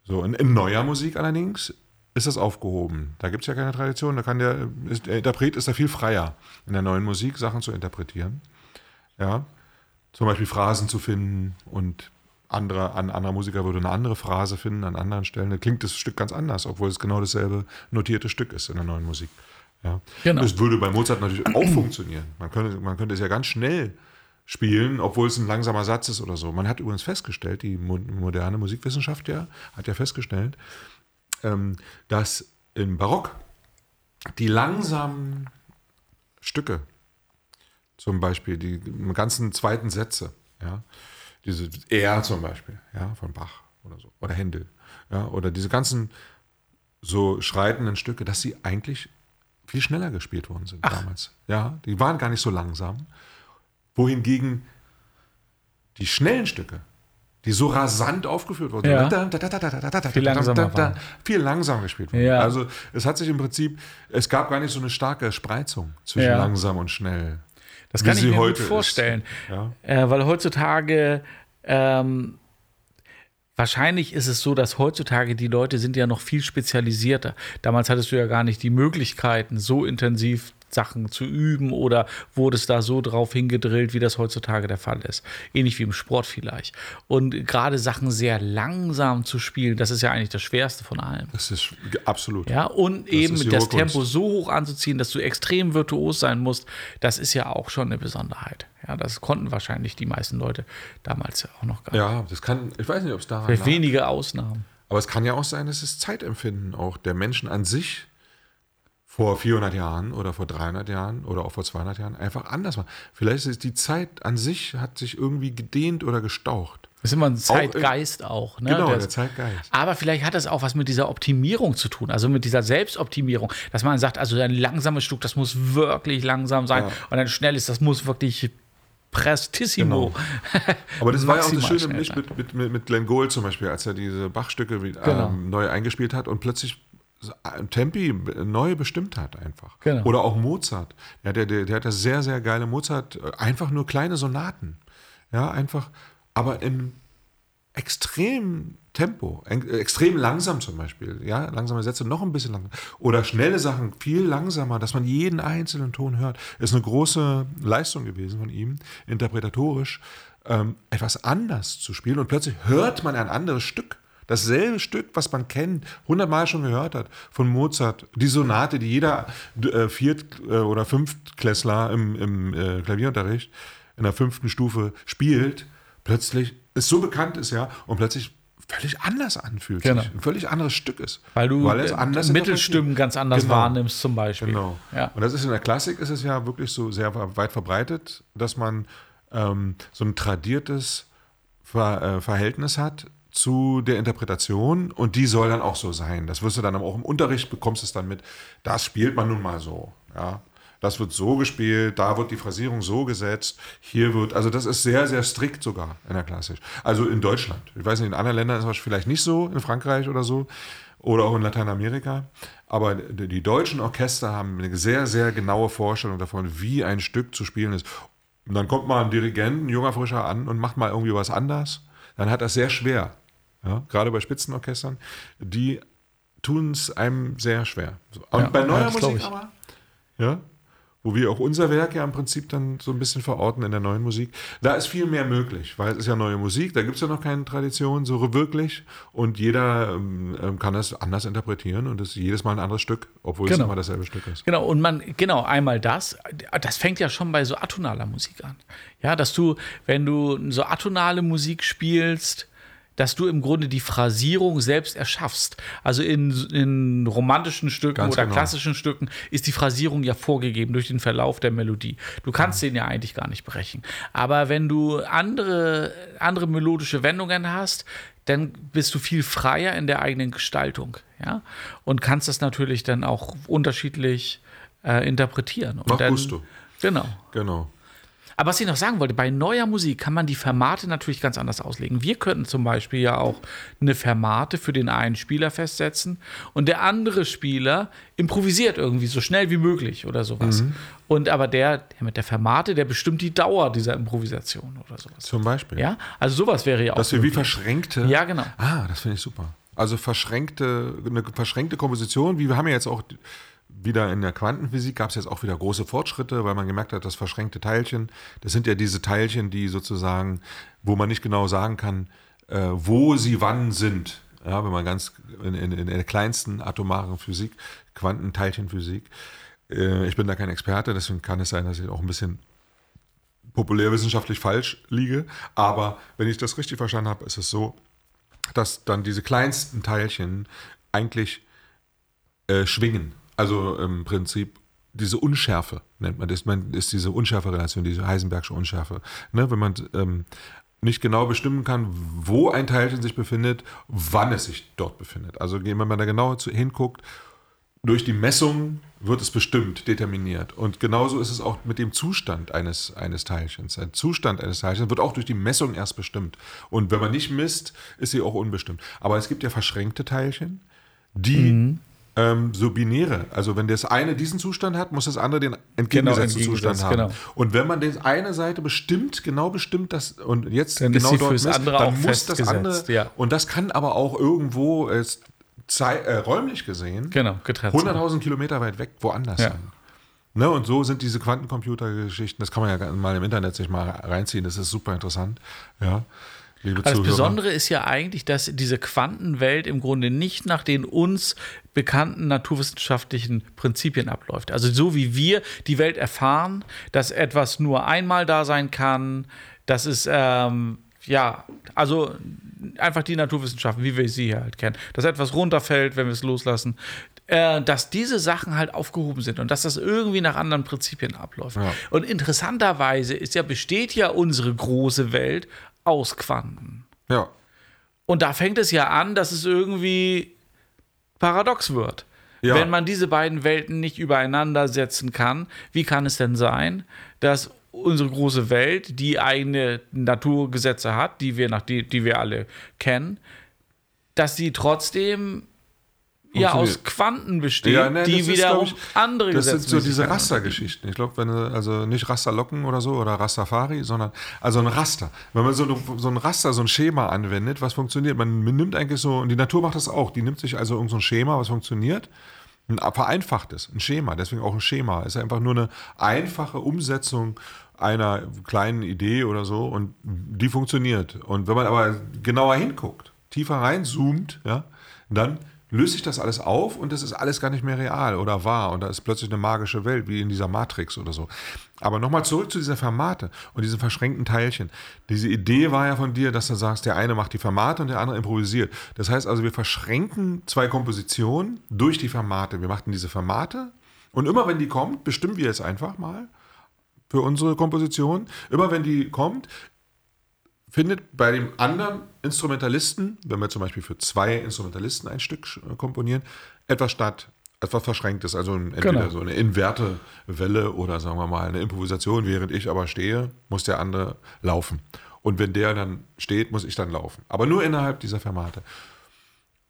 So, in, in neuer Musik allerdings ist das aufgehoben. Da gibt es ja keine Tradition. Da kann der, ist, der Interpret ist da viel freier, in der neuen Musik Sachen zu interpretieren. Ja. Zum Beispiel Phrasen zu finden und andere, ein anderer Musiker würde eine andere Phrase finden an anderen Stellen. Da klingt das Stück ganz anders, obwohl es genau dasselbe notierte Stück ist in der neuen Musik. Ja. Genau. Das würde bei Mozart natürlich auch funktionieren. Man könnte, man könnte es ja ganz schnell spielen, obwohl es ein langsamer Satz ist oder so. Man hat übrigens festgestellt, die mo moderne Musikwissenschaft ja, hat ja festgestellt, ähm, dass im Barock die langsamen Stücke, zum Beispiel die ganzen zweiten Sätze, ja, diese Er zum Beispiel, ja, von Bach oder so, oder Händel, ja, oder diese ganzen so schreitenden Stücke, dass sie eigentlich viel schneller gespielt worden sind damals. Ja, die waren gar nicht so langsam. Wohingegen die schnellen Stücke, die so rasant aufgeführt wurden, Ja. viel langsamer viel langsamer gespielt wurden. Ja. Also es hat sich im Prinzip, es gab gar nicht so eine starke Spreizung zwischen Ja. langsam und schnell. Das kann ich mir gut vorstellen. Ja. Äh, weil heutzutage, ähm, wahrscheinlich ist es so, dass heutzutage die Leute sind ja noch viel spezialisierter. Damals hattest du ja gar nicht die Möglichkeiten, so intensiv Sachen zu üben oder wurde es da so drauf hingedrillt, wie das heutzutage der Fall ist. Ähnlich wie im Sport vielleicht. Und gerade Sachen sehr langsam zu spielen, das ist ja eigentlich das Schwerste von allem. Das ist absolut. Ja, und eben das hohe Kunst. Tempo so hoch anzuziehen, dass du extrem virtuos sein musst, das ist ja auch schon eine Besonderheit. Ja, das konnten wahrscheinlich die meisten Leute damals ja auch noch gar nicht. Ja, das kann, ich weiß nicht, ob es daran Vielleicht lag. wenige Ausnahmen. Aber es kann ja auch sein, dass das Zeitempfinden auch der Menschen an sich vor 400 Jahren oder vor 300 Jahren oder auch vor 200 Jahren einfach anders war. Vielleicht ist die Zeit an sich hat sich irgendwie gedehnt oder gestaucht. Das ist immer ein Zeitgeist auch. ne? Genau, Das- der Zeitgeist. Aber vielleicht hat das auch was mit dieser Optimierung zu tun, also mit dieser Selbstoptimierung, dass man sagt, also ein langsames Stück, das muss wirklich langsam sein Ja. und ein schnelles, das muss wirklich prestissimo. Aber das war ja auch das Schöne sein. mit, mit, mit, Glenn Gould zum Beispiel, als er diese Bachstücke wie- Genau. ähm, neu eingespielt hat und plötzlich Tempi neu bestimmt hat einfach. Genau. Oder auch Mozart. Ja, der, der, der hat ja sehr, sehr geile Mozart, äh, einfach nur kleine Sonaten. Ja, einfach, aber in extrem Tempo, äh, extrem langsam zum Beispiel, ja, langsame Sätze noch ein bisschen langsamer oder schnelle Sachen viel langsamer, dass man jeden einzelnen Ton hört, ist eine große Leistung gewesen von ihm, interpretatorisch ähm, etwas anders zu spielen und plötzlich hört man ein anderes Stück. Dasselbe Stück, was man kennt, hundertmal schon gehört hat, von Mozart, die Sonate, die jeder äh, Viert- äh, oder Fünftklässler im, im äh, Klavierunterricht in der fünften Stufe spielt, plötzlich es so bekannt ist, ja, und plötzlich völlig anders anfühlt, Genau. sich, ein völlig anderes Stück ist. Weil du es äh, anders Mittelstimmen ganz anders Genau. wahrnimmst, zum Beispiel. Genau. Ja. Und das ist in der Klassik ist es ja wirklich so sehr weit verbreitet, dass man ähm, so ein tradiertes Ver, äh, Verhältnis hat zu der Interpretation und die soll dann auch so sein. Das wirst du dann auch im Unterricht bekommst es dann mit. Das spielt man nun mal so. Ja, das wird so gespielt, da wird die Phrasierung so gesetzt, hier wird, also das ist sehr, sehr strikt sogar in der Klassik. Also in Deutschland. Ich weiß nicht, in anderen Ländern ist das vielleicht nicht so, in Frankreich oder so oder auch in Lateinamerika. Aber die deutschen Orchester haben eine sehr, sehr genaue Vorstellung davon, wie ein Stück zu spielen ist. Und dann kommt mal ein Dirigent, ein junger Frischer an und macht mal irgendwie was anders. Dann hat das sehr schwer. Ja, gerade bei Spitzenorchestern, die tun es einem sehr schwer. Und Ja, bei neuer Musik aber, ja, wo wir auch unser Werk ja im Prinzip dann so ein bisschen verorten in der neuen Musik, da ist viel mehr möglich, weil es ist ja neue Musik, da gibt es ja noch keine Tradition so wirklich und jeder ähm, ähm, kann das anders interpretieren und es ist jedes Mal ein anderes Stück, obwohl es Genau. immer dasselbe Stück ist. Genau, und man, genau, einmal das, das fängt ja schon bei so atonaler Musik an. Ja, dass du, wenn du so atonale Musik spielst, dass du im Grunde die Phrasierung selbst erschaffst. Also in, in romantischen Stücken Ganz oder genau. klassischen Stücken ist die Phrasierung ja vorgegeben durch den Verlauf der Melodie. Du kannst den ja eigentlich gar nicht brechen. Aber wenn du andere, andere melodische Wendungen hast, dann bist du viel freier in der eigenen Gestaltung, ja, und kannst das natürlich dann auch unterschiedlich äh, interpretieren. Und Nach dann, Gusto. Genau. Genau. Aber was ich noch sagen wollte, bei neuer Musik kann man die Fermate natürlich ganz anders auslegen. Wir könnten zum Beispiel ja auch eine Fermate für den einen Spieler festsetzen und der andere Spieler improvisiert irgendwie so schnell wie möglich oder sowas. Und aber der, der mit der Fermate, der bestimmt die Dauer dieser Improvisation oder sowas. Zum Beispiel. Ja, also sowas wäre ja auch. Dass wir wie verschränkte. Ja, genau. Ah, das finde ich super. Also verschränkte, eine verschränkte Komposition, wie wir haben ja jetzt auch wieder in der Quantenphysik gab es jetzt auch wieder große Fortschritte, weil man gemerkt hat, dass verschränkte Teilchen, das sind ja diese Teilchen, die sozusagen, wo man nicht genau sagen kann, äh, wo sie wann sind. Ja, wenn man ganz in, in, in der kleinsten atomaren Physik, Quantenteilchenphysik, äh, ich bin da kein Experte, deswegen kann es sein, dass ich auch ein bisschen populärwissenschaftlich falsch liege. Aber wenn ich das richtig verstanden habe, ist es so, dass dann diese kleinsten Teilchen eigentlich äh, schwingen. Also im Prinzip diese Unschärfe nennt man das, man ist diese Unschärfe-Relation, diese Heisenbergsche Unschärfe. Ne, wenn man ähm, nicht genau bestimmen kann, wo ein Teilchen sich befindet, wann es sich dort befindet. Also wenn man da genau hinguckt, durch die Messung wird es bestimmt, determiniert. Und genauso ist es auch mit dem Zustand eines, eines Teilchens. Ein Zustand eines Teilchens wird auch durch die Messung erst bestimmt. Und wenn man nicht misst, ist sie auch unbestimmt. Aber es gibt ja verschränkte Teilchen, die ähm, so binäre, also wenn das eine diesen Zustand hat, muss das andere den entgegengesetzten Genau, Zustand haben. genau. Und wenn man das eine Seite bestimmt, genau bestimmt, das und jetzt Dann ist genau dort misst, andere dann muss das andere ja. und das kann aber auch irgendwo äh, äh, räumlich gesehen Genau, getrennt. sein. 100.000 Kilometer weit weg woanders Ja. sein. Ne, und so sind diese Quantencomputer-Geschichten, das kann man ja mal im Internet sich mal reinziehen, das ist super interessant. Ja, liebe Also das. Besondere ist ja eigentlich, dass diese Quantenwelt im Grunde nicht nach den uns bekannten naturwissenschaftlichen Prinzipien abläuft. Also so wie wir die Welt erfahren, dass etwas nur einmal da sein kann, dass es ähm, ja, also einfach die Naturwissenschaften, wie wir sie hier halt kennen, dass etwas runterfällt, wenn wir es loslassen, äh, dass diese Sachen halt aufgehoben sind und dass das irgendwie nach anderen Prinzipien abläuft. Ja. Und interessanterweise ist ja, besteht ja unsere große Welt aus Quanten. Ja, Und da fängt es ja an, dass es irgendwie paradox wird. Ja. Wenn man diese beiden Welten nicht übereinander setzen kann, wie kann es denn sein, dass unsere große Welt, die eigene Naturgesetze hat, die wir, nach die, die wir alle kennen, dass sie trotzdem ja aus. Quanten besteht, Ja, ne, die ist, wiederum glaub ich, andere Das sind so diese Rastergeschichten. Ich glaube, wenn also nicht Rasterlocken oder so oder Rastafari, sondern also ein Raster. Wenn man so, eine, so ein Raster, so ein Schema anwendet, was funktioniert, man nimmt eigentlich so, und die Natur macht das auch, die nimmt sich also irgend so ein Schema, was funktioniert, ein vereinfachtes, ein Schema, deswegen auch ein Schema. Ist einfach nur eine einfache Umsetzung einer kleinen Idee oder so und die funktioniert. Und wenn man aber genauer hinguckt, tiefer reinzoomt, ja, dann löst sich das alles auf und das ist alles gar nicht mehr real oder wahr und da ist plötzlich eine magische Welt, wie in dieser Matrix oder so. Aber nochmal zurück zu dieser Fermate und diesen verschränkten Teilchen. Diese Idee war ja von dir, dass du sagst, der eine macht die Fermate und der andere improvisiert. Das heißt also, wir verschränken zwei Kompositionen durch die Fermate. Wir machten diese Fermate und immer wenn die kommt, bestimmen wir jetzt einfach mal für unsere Komposition. Immer wenn die kommt, findet bei dem anderen Instrumentalisten, wenn wir zum Beispiel für zwei Instrumentalisten ein Stück äh, komponieren, etwas statt, etwas Verschränktes, also entweder Genau. so eine inverte Welle oder sagen wir mal eine Improvisation, während ich aber stehe, muss der andere laufen. Und wenn der dann steht, muss ich dann laufen. Aber nur innerhalb dieser Fermate.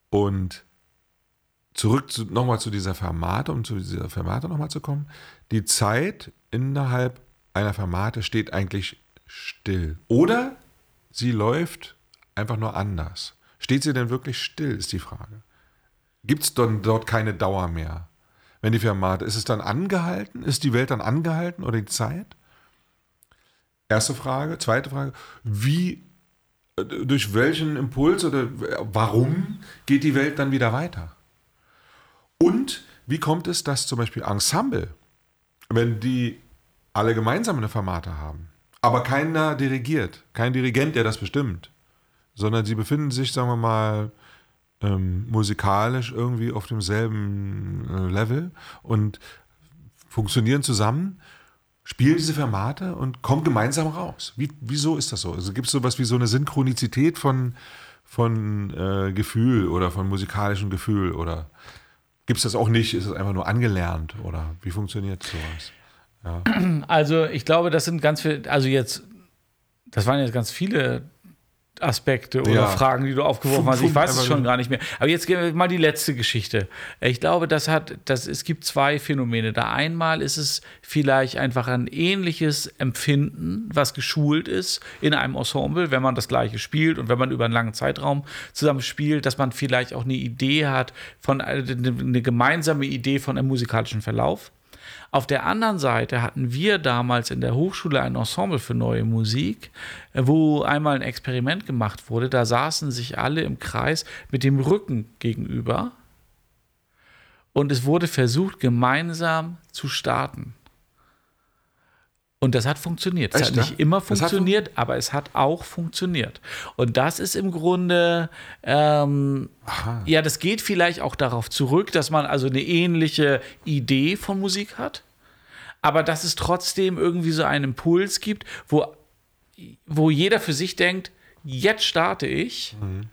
Und zurück zu, nochmal zu dieser Fermate, um zu dieser Fermate nochmal zu kommen. Die Zeit innerhalb einer Fermate steht eigentlich still. Oder sie läuft einfach nur anders. Steht sie denn wirklich still, ist die Frage. Gibt es dort keine Dauer mehr? Wenn die Fermate, ist es dann angehalten? Ist die Welt dann angehalten oder die Zeit? Erste Frage. Zweite Frage, wie, äh, durch welchen Impuls oder warum geht die Welt dann wieder weiter? Und wie kommt es, dass zum Beispiel Ensemble, wenn die alle gemeinsam eine Fermate haben, aber keiner dirigiert, kein Dirigent, der das bestimmt, sondern sie befinden sich, sagen wir mal, ähm, musikalisch irgendwie auf demselben äh, Level und funktionieren zusammen, spielen diese Formate und kommen gemeinsam raus. Wie, wieso ist das so? Also gibt es sowas wie so eine Synchronität von, von äh, Gefühl oder von musikalischem Gefühl oder gibt es das auch nicht? Ist es einfach nur angelernt oder wie funktioniert sowas? Ja. Also ich glaube, das sind ganz viele, also jetzt, das waren jetzt ganz viele Aspekte oder ja. Fragen, die du aufgeworfen hast. Ich weiß es schon gar nicht mehr. Aber jetzt gehen wir mal die letzte Geschichte. Ich glaube, das hat, das, es gibt zwei Phänomene. Da einmal ist es vielleicht einfach ein ähnliches Empfinden, was geschult ist in einem Ensemble, wenn man das Gleiche spielt und wenn man über einen langen Zeitraum zusammen spielt, dass man vielleicht auch eine Idee hat von, eine gemeinsame Idee von einem musikalischen Verlauf. Auf der anderen Seite hatten wir damals in der Hochschule ein Ensemble für neue Musik, äh, wo einmal ein Experiment gemacht wurde. Da saßen sich alle im Kreis mit dem Rücken gegenüber und es wurde versucht, gemeinsam zu starten. Und das hat funktioniert. Es hat nicht ne? immer funktioniert, aber es hat auch funktioniert. Und das ist im Grunde, ähm, ja, das geht vielleicht auch darauf zurück, dass man also eine ähnliche Idee von Musik hat, aber dass es trotzdem irgendwie so einen Impuls gibt, wo, wo jeder für sich denkt, jetzt starte ich. Mhm.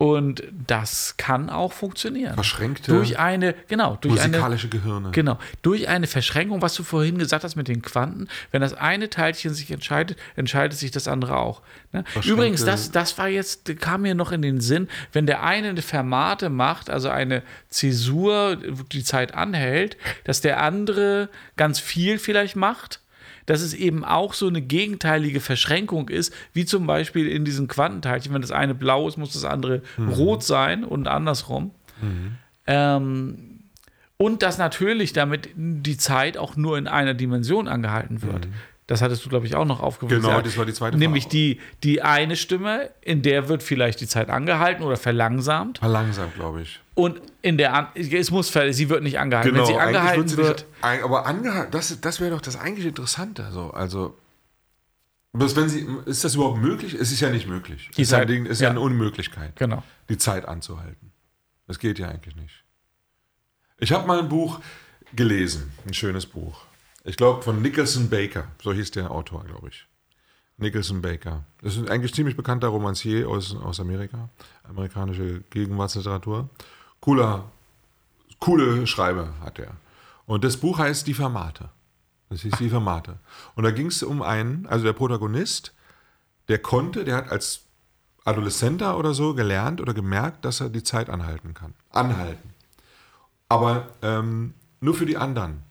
Und das kann auch funktionieren. Verschränkte. Durch eine, genau, durch musikalische eine, Gehirne. Genau, durch eine Verschränkung, was du vorhin gesagt hast mit den Quanten. Wenn das eine Teilchen sich entscheidet, entscheidet sich das andere auch. Ne? Übrigens, das, das war jetzt, kam mir noch in den Sinn, wenn der eine eine Fermate macht, also eine Zäsur, die Zeit anhält, dass der andere ganz viel vielleicht macht dass es eben auch so eine gegenteilige Verschränkung ist, wie zum Beispiel in diesen Quantenteilchen. Wenn das eine blau ist, muss das andere mhm. rot sein und andersrum. Mhm. Ähm, und dass natürlich damit die Zeit auch nur in einer Dimension angehalten wird. Mhm. Das hattest du, glaube ich, auch noch aufgeworfen. Genau, das war die zweite Frage. Nämlich die, die eine Stimme, in der wird vielleicht die Zeit angehalten oder verlangsamt. Verlangsamt, glaube ich. Und in der, es muss, sie wird nicht angehalten. Genau, Wenn sie angehalten wird. Nicht, aber angehalten, das, das wäre doch das eigentlich Interessante. So. Also, bloß wenn sie, ist das überhaupt möglich? Es ist ja nicht möglich. Die ist Zeit, ja, ist ja. ja eine Unmöglichkeit, genau. die Zeit anzuhalten. Das geht ja eigentlich nicht. Ich habe mal ein Buch gelesen, ein schönes Buch. Ich glaube von Nicholson Baker, so hieß der Autor, glaube ich. Nicholson Baker. Das ist eigentlich ziemlich bekannter Romancier aus, aus Amerika, amerikanische Gegenwartsliteratur. Cooler, coole Schreiber hat er. Und das Buch heißt Die Fermate. Das hieß Die Fermate. Und da ging es um einen, also der Protagonist, der konnte, der hat als Adoleszenter oder so gelernt oder gemerkt, dass er die Zeit anhalten kann. Anhalten. Aber ähm, nur für die anderen.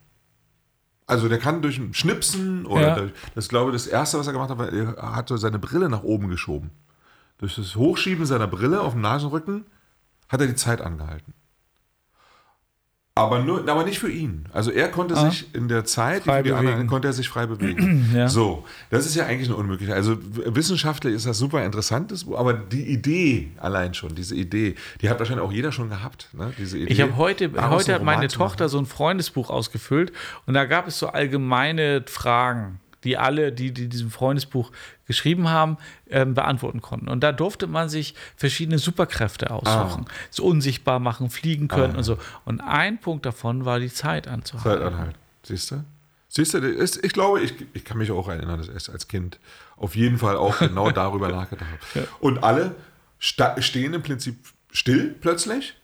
Also der kann durch ein Schnipsen oder ja. durch, das glaube ich, das erste, was er gemacht hat, war, er hat seine Brille nach oben geschoben. Durch das Hochschieben seiner Brille auf dem Nasenrücken hat er die Zeit angehalten. Aber, nur, aber nicht für ihn. Also er konnte ah. sich in der Zeit, frei die anderen, konnte er sich frei bewegen. ja. So, das ist ja eigentlich eine Unmöglichkeit. Also wissenschaftlich ist das super interessantes, aber die Idee allein schon, diese Idee, die hat wahrscheinlich auch jeder schon gehabt. Ne? Diese Idee, ich habe heute, heute hat meine Tochter so ein Freundesbuch ausgefüllt und da gab es so allgemeine Fragen die alle, die, die diesem Freundesbuch geschrieben haben, ähm, beantworten konnten. Und da durfte man sich verschiedene Superkräfte aussuchen. Ah. So unsichtbar machen, fliegen können ah. und so. Und ein Punkt davon war die Zeit anzuhalten. Zeit anhalten. Siehst du? Siehst du, ist, ich glaube, ich, ich kann mich auch erinnern, dass ich als Kind auf jeden Fall auch genau darüber nachgedacht habe. Ja. Und alle stehen im Prinzip still plötzlich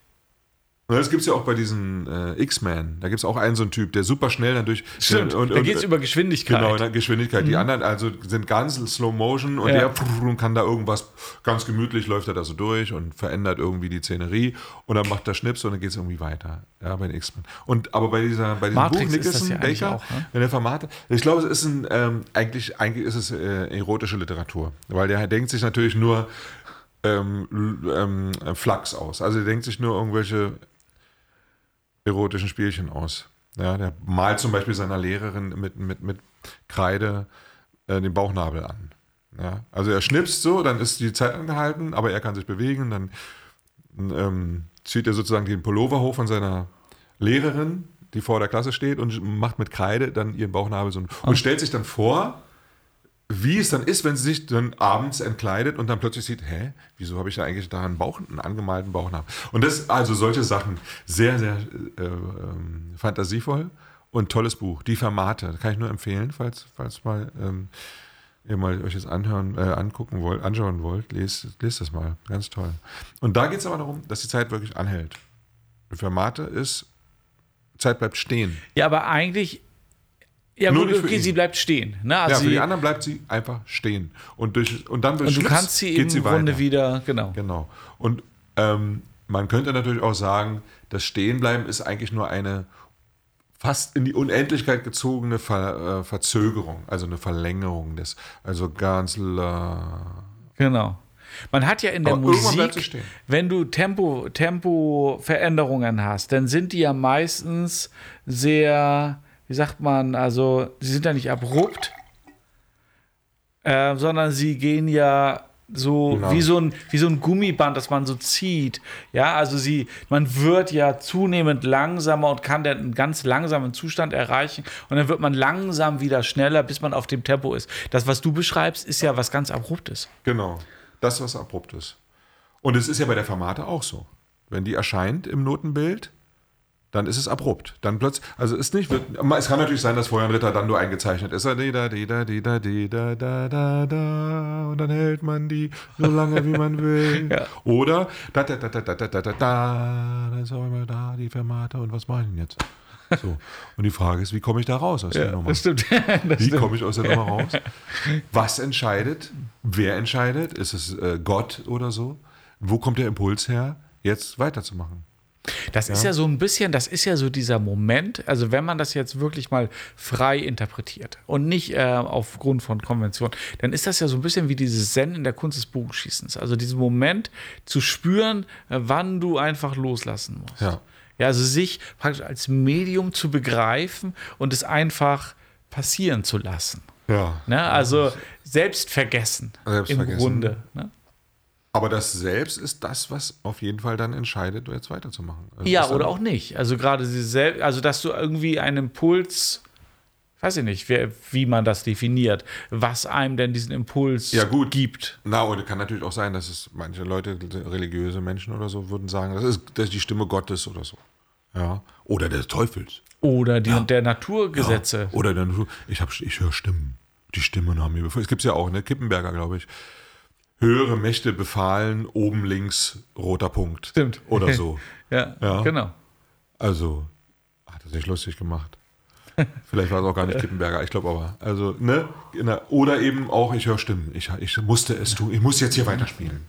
das gibt es ja auch bei diesen äh, X-Men. Da gibt es auch einen so einen Typ, der super schnell dann durch. Stimmt, und, und, da geht es über Geschwindigkeit. Genau, Geschwindigkeit. Mhm. Die anderen also sind ganz Slow Motion und ja. der kann da irgendwas ganz gemütlich, läuft er da so durch und verändert irgendwie die Szenerie und dann macht er Schnips und dann geht es irgendwie weiter. Ja, bei den X-Men. Und aber bei dieser bei diesem Matrix Buch Nicholson, Baker, auch, ne? in der Formate, ich glaube, es ist ein ähm, eigentlich, eigentlich ist es äh, erotische Literatur. Weil der denkt sich natürlich nur ähm, ähm, Flachs aus. Also der denkt sich nur irgendwelche erotischen Spielchen aus. Ja, der malt zum Beispiel seiner Lehrerin mit, mit, mit Kreide äh, den Bauchnabel an. Ja, also er schnipst so, dann ist die Zeit angehalten, aber er kann sich bewegen, dann ähm, zieht er sozusagen den Pullover hoch von seiner Lehrerin, die vor der Klasse steht und macht mit Kreide dann ihren Bauchnabel so und stellt sich dann vor, wie es dann ist, wenn sie sich dann abends entkleidet und dann plötzlich sieht, hä, wieso habe ich da eigentlich da einen Bauch, einen angemalten Bauch nach? Und das, also solche Sachen, sehr, sehr äh, ähm, fantasievoll und tolles Buch. Die Fermate, kann ich nur empfehlen, falls, falls mal ähm, ihr mal euch das anhören, äh, angucken wollt, anschauen wollt, lest, lest das mal. Ganz toll. Und da geht es aber darum, dass die Zeit wirklich anhält. Die Fermate ist, Zeit bleibt stehen. Ja, aber eigentlich ja, Nur gut, okay, sie bleibt stehen. Ne? Also ja, für die anderen bleibt sie einfach stehen. Und, durch, und dann durch und du kannst sie im geht sie Grunde weiter. wieder, genau. Genau. Und ähm, man könnte natürlich auch sagen, das Stehenbleiben ist eigentlich nur eine fast in die Unendlichkeit gezogene Ver, äh, Verzögerung, also eine Verlängerung des, also ganz la. Genau. Man hat ja in der Aber Musik, wenn du Tempo, Tempo-Veränderungen hast, dann sind die ja meistens sehr, wie sagt man, also sie sind ja nicht abrupt, äh, sondern sie gehen ja so Genau. wie so ein wie so ein Gummiband, das man so zieht. Ja, also sie man wird ja zunehmend langsamer und kann dann einen ganz langsamen Zustand erreichen und dann wird man langsam wieder schneller, bis man auf dem Tempo ist. Das was du beschreibst, ist ja was ganz abruptes. Genau. Das, was abrupt ist. Und es ist ja bei der Fermate auch so. Wenn die erscheint im Notenbild, dann ist es abrupt. Dann plötzlich, also ist nicht, wird, es kann natürlich sein, dass vorher ein Ritter dann nur eingezeichnet ist. Da, da, da, die da, da, da, da, und dann hält man die so lange, wie man will. Ja. Oder da, da, da, da, da, da, da, da, da, dann ist auch immer da die Fermate und was mache ich denn jetzt? So. Und die Frage ist, wie komme ich da raus aus der Nummer? das stimmt. Das Wie komme ich aus der Nummer raus? Was entscheidet? Wer entscheidet? Ist es äh, Gott oder so? Wo kommt der Impuls her, jetzt weiterzumachen? Das ist ja so ein bisschen, das ist ja so dieser Moment, also wenn man das jetzt wirklich mal frei interpretiert und nicht äh, aufgrund von Konvention, dann ist das ja so ein bisschen wie dieses Zen in der Kunst des Bogenschießens. Also diesen Moment zu spüren, äh, wann du einfach loslassen musst. Ja. Ja, also sich praktisch als Medium zu begreifen und es einfach passieren zu lassen. Ja. Ne? Also selbst vergessen im Grunde. Ne? Aber das Selbst ist das, was auf jeden Fall dann entscheidet, jetzt weiterzumachen. Also Ja, oder auch nicht. Also gerade sie sel- also dass du irgendwie einen Impuls, weiß ich nicht, wer, wie man das definiert, was einem denn diesen Impuls Ja, gut. gibt. Na, und kann natürlich auch sein, dass es manche Leute, religiöse Menschen oder so, würden sagen, das ist, das ist die Stimme Gottes oder so. Ja. Oder des Teufels. Oder die, der Naturgesetze. Oder dann, ich, hab, ich höre Stimmen. Die Stimmen haben mir befehlen. Es gibt ja auch, ne? Kippenberger, glaube ich. Höhere Mächte befahlen, oben links roter Punkt. Stimmt. Oder so. Ja, Ja. genau. Also, hat er sich lustig gemacht. Vielleicht war es auch gar nicht Kippenberger, ich glaube aber. Also, ne? Oder eben auch, ich höre Stimmen. Ich, ich musste es tun. Ich muss jetzt hier weiterspielen.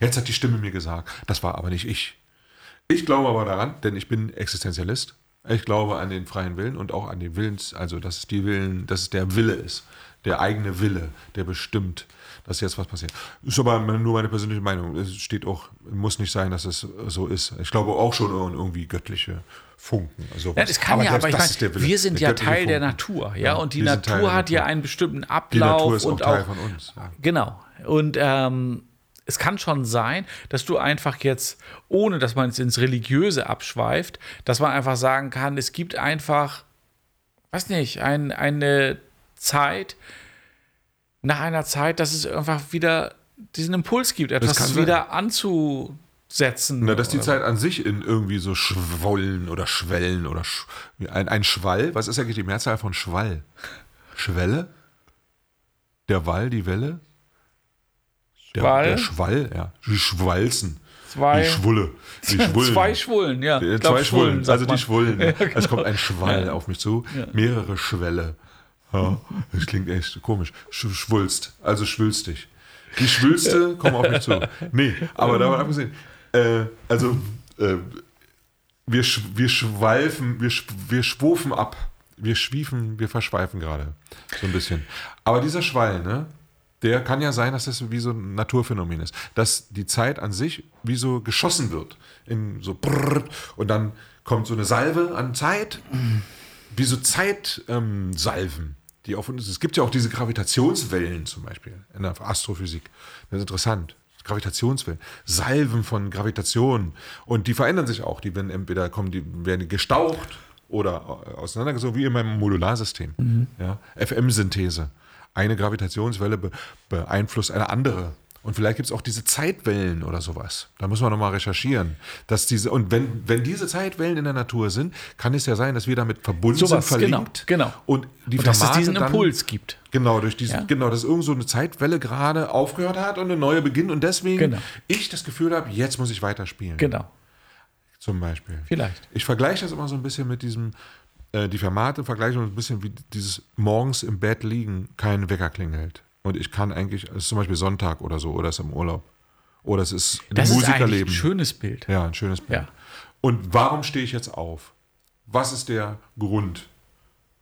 Jetzt hat die Stimme mir gesagt. Das war aber nicht ich. Ich glaube aber daran, denn ich bin Existenzialist. Ich glaube an den freien Willen und auch an den Willens, also dass es die Willen, dass es der Wille ist, der eigene Wille, der bestimmt, dass jetzt was passiert. Ist aber nur meine persönliche Meinung. Es steht auch, muss nicht sein, dass es so ist. Ich glaube auch schon irgendwie göttliche Funken. Also Ja, das kann ja, selbst aber ich der meine, wir sind der ja Teil der Funken. Natur, ja, Ja, und die Natur der hat ja einen bestimmten Die Ablauf Natur ist auch und Teil auch von uns. Ja. Genau. Und ähm, es kann schon sein, dass du einfach jetzt, ohne dass man es ins Religiöse abschweift, dass man einfach sagen kann, es gibt einfach, weiß nicht, ein, eine Zeit, nach einer Zeit, dass es einfach wieder diesen Impuls gibt, etwas wieder anzusetzen. Na, dass die Zeit an sich in irgendwie so Schwollen oder Schwellen oder sch ein, ein Schwall, was ist eigentlich die Mehrzahl von Schwall? Schwelle? Der Wall, die Welle? Der Schwall? Der Schwall, ja. Die Schwalzen. Zwei- Die Schwulle. Die Schwullen. Zwei Schwullen, ja. Glaub, Zwei Schwullen, also die. Schwullen. Ja, Es kommt genau. ein Schwall auf mich zu, mehrere Schwälle. Ja, das klingt echt komisch. Sch schwulst, also schwülstig. Die Schwülste kommen auf mich zu. Nee, aber davon abgesehen. Äh, also, äh, wir, sch wir schweifen, wir, sch wir schwufen ab. Wir schwiefen, wir verschweifen gerade. So ein bisschen. Aber dieser Schwall, ne? Der kann ja sein, dass das wie so ein Naturphänomen ist. Dass die Zeit an sich wie so geschossen wird. In so brrrt, und dann kommt so eine Salve an Zeit, wie so Zeitsalven, ähm, die auf uns. Es gibt ja auch diese Gravitationswellen zum Beispiel in der Astrophysik. Das ist interessant. Gravitationswellen, Salven von Gravitation. Und die verändern sich auch. Die werden entweder kommen, die werden gestaucht oder auseinandergesogen, wie in meinem Modularsystem. Ja? FM-Synthese. eine Gravitationswelle be beeinflusst eine andere. Und vielleicht gibt es auch diese Zeitwellen oder sowas. Da muss man nochmal recherchieren. Dass diese, und wenn, wenn diese Zeitwellen in der Natur sind, kann es ja sein, dass wir damit verbunden Sowas, sind, genau, verlinkt. genau. Und die Und dass es diesen dann- Impuls gibt. Genau, durch diesen, Ja. genau, dass irgend so eine Zeitwelle gerade aufgehört hat und eine neue beginnt und deswegen Genau. ich das Gefühl habe, jetzt muss ich weiterspielen. Genau, Zum Beispiel. vielleicht. Ich vergleiche das immer so ein bisschen mit diesem, äh, die Fermate vergleiche ich ein bisschen wie dieses morgens im Bett liegen, kein Wecker klingelt. Und ich kann eigentlich, es ist zum Beispiel Sonntag oder so, oder es ist im Urlaub. Oder es ist Das ist eigentlich Musikerleben. ein schönes Bild. Ja, ein schönes Bild. Ja. Und warum stehe ich jetzt auf? Was ist der Grund?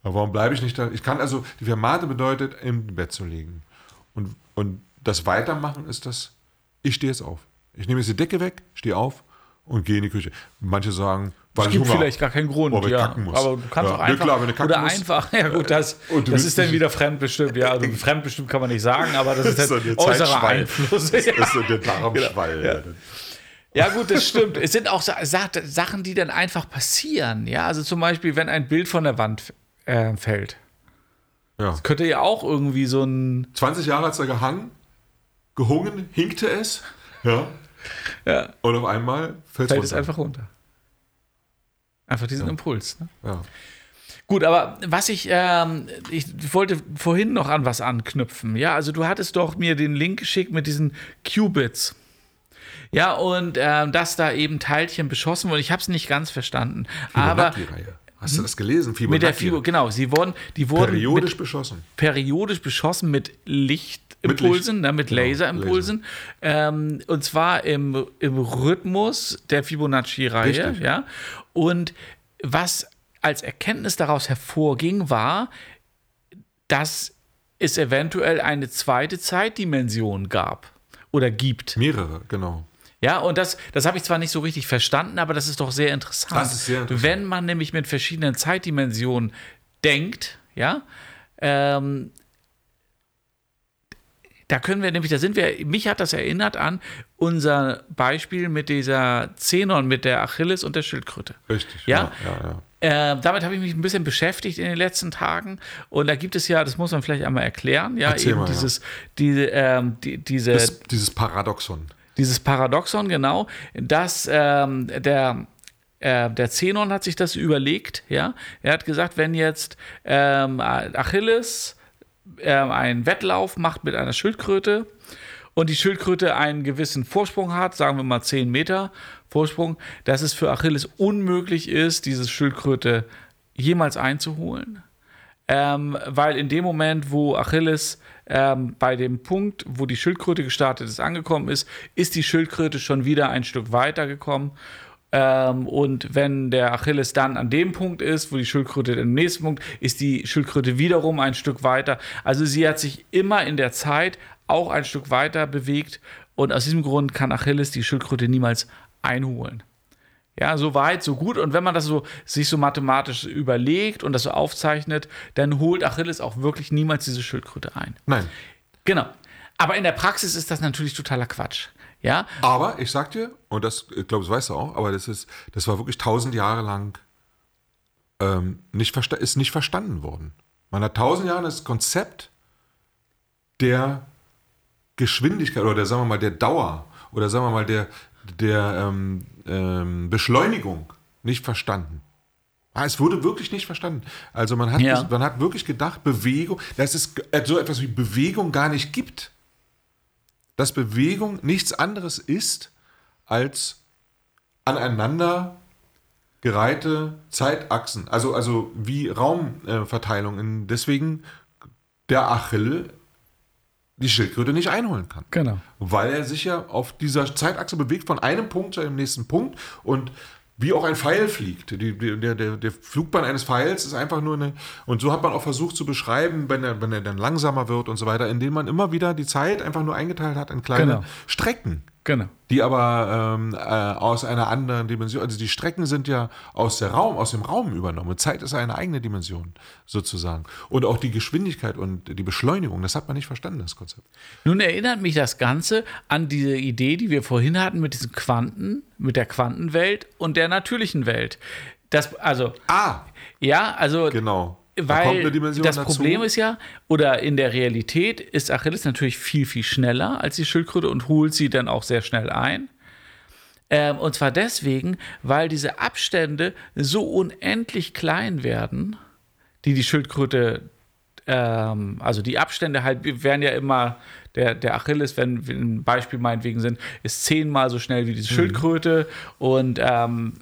Warum bleibe ich nicht da? Ich kann also, die Fermate bedeutet, im Bett zu liegen. Und, und das Weitermachen ist das, ich stehe jetzt auf. Ich nehme jetzt die Decke weg, stehe auf und gehe in die Küche. Manche sagen, weil Es gibt Hunger vielleicht gar keinen Grund, Oh, ja. Aber du kannst Ja, auch einfach. klar, du kacken oder musst. einfach, ja gut, das, das ist dann wieder fremdbestimmt. Ja, also fremdbestimmt kann man nicht sagen, aber das ist Das dann so äußerer. Einfluss. Das Ja. ist so der Darmschwall. Ja, gut, das stimmt. Es sind auch Sa Sa Sachen, die dann einfach passieren. Ja, also zum Beispiel, wenn ein Bild von der Wand äh, fällt. Ja. Könnte ja auch irgendwie so ein. 20 Jahre hat es da gehangen, gehungen, hinkte es. Ja. Ja, Und auf einmal fällt es runter. einfach runter. Einfach diesen Impuls. Ne? Ja. Gut, aber was ich, ähm, ich wollte vorhin noch an was anknüpfen. Ja, also du hattest doch mir den Link geschickt mit diesen Qubits. Ja, und ähm, dass da eben Teilchen beschossen wurden. Ich habe es nicht ganz verstanden. Aber. Hast du das gelesen? mit der Fibonacci. Fibo, genau, sie wurden, die wurden Periodisch mit, beschossen. periodisch beschossen mit Lichtimpulsen, Mit Licht. ne, mit Genau, Laserimpulsen. Ähm, und zwar im, im Rhythmus der Fibonacci-Reihe. Ja? Und was als Erkenntnis daraus hervorging, war, dass es eventuell eine zweite Zeitdimension gab oder gibt. Mehrere, genau. Ja, und das, das habe ich zwar nicht so richtig verstanden, aber das ist doch sehr interessant. Das ist sehr interessant. Wenn man nämlich mit verschiedenen Zeitdimensionen denkt, ja, ähm, da können wir nämlich, da sind wir, mich hat das erinnert an unser Beispiel mit dieser Zenon, mit der Achilles und der Schildkröte. Richtig. Ja? ja, ja. Äh, damit habe ich mich ein bisschen beschäftigt in den letzten Tagen. Und da gibt es ja, das muss man vielleicht einmal erklären, ja, Erzähl eben mal, ja. dieses, diese, ähm, die, diese, Das, dieses Paradoxon. dieses Paradoxon, genau, dass ähm, der, äh, der Zenon hat sich das überlegt, ja. Er hat gesagt, wenn jetzt ähm, Achilles ähm, einen Wettlauf macht mit einer Schildkröte und die Schildkröte einen gewissen Vorsprung hat, sagen wir mal 10 Meter Vorsprung, dass es für Achilles unmöglich ist, diese Schildkröte jemals einzuholen. Ähm, weil in dem Moment, wo Achilles ähm, bei dem Punkt, wo die Schildkröte gestartet ist, angekommen ist, ist die Schildkröte schon wieder ein Stück weiter gekommen. Ähm, und wenn der Achilles dann an dem Punkt ist, wo die Schildkröte im nächsten Punkt, ist die Schildkröte wiederum ein Stück weiter. Also sie hat sich immer in der Zeit auch ein Stück weiter bewegt. Und aus diesem Grund kann Achilles die Schildkröte niemals einholen. Ja, so weit, so gut. Und wenn man das so sich so mathematisch überlegt und das so aufzeichnet, dann holt Achilles auch wirklich niemals diese Schildkröte ein. Nein. Genau. Aber in der Praxis ist das natürlich totaler Quatsch. Ja, Aber ich sag dir, und das, ich glaube, das weißt du auch, aber das ist, das war wirklich tausend Jahre lang ähm, nicht ist nicht verstanden worden. Man hat tausend Jahre das Konzept der Geschwindigkeit oder der, sagen wir mal, der Dauer oder sagen wir mal der, der ähm, ähm, Beschleunigung nicht verstanden. Ah, Es wurde wirklich nicht verstanden. Also man hat, Ja. man hat wirklich gedacht, Bewegung, dass es so etwas wie Bewegung gar nicht gibt. Dass Bewegung nichts anderes ist als aneinander gereihte Zeitachsen. Also, also wie Raumverteilung. Deswegen der Achill die Schildkröte nicht einholen kann. genau. Weil er sich ja auf dieser Zeitachse bewegt von einem Punkt zu einem nächsten Punkt und wie auch ein Pfeil fliegt. Die, die, der, der, Flugbahn eines Pfeils ist einfach nur eine. Und so hat man auch versucht zu beschreiben, wenn er, wenn er dann langsamer wird und so weiter, indem man immer wieder die Zeit einfach nur eingeteilt hat in kleine Genau. Strecken. Genau. Die aber ähm, äh, aus einer anderen Dimension, also die Strecken sind ja aus, der Raum, aus dem Raum übernommen. Zeit ist eine eigene Dimension sozusagen. Und auch die Geschwindigkeit und die Beschleunigung, das hat man nicht verstanden, das Konzept. Nun erinnert mich das Ganze an diese Idee, die wir vorhin hatten mit diesen Quanten, mit der Quantenwelt und der natürlichen Welt. Das, also, Ah, ja, also genau. Weil das dazu. Problem ist ja, oder in der Realität ist Achilles natürlich viel, viel schneller als die Schildkröte und holt sie dann auch sehr schnell ein. Ähm, und zwar deswegen, weil diese Abstände so unendlich klein werden, die die Schildkröte, ähm, also die Abstände halt werden ja immer, der, der Achilles, wenn wir ein Beispiel meinetwegen sind, ist zehnmal so schnell wie diese mhm. Schildkröte. Und ähm,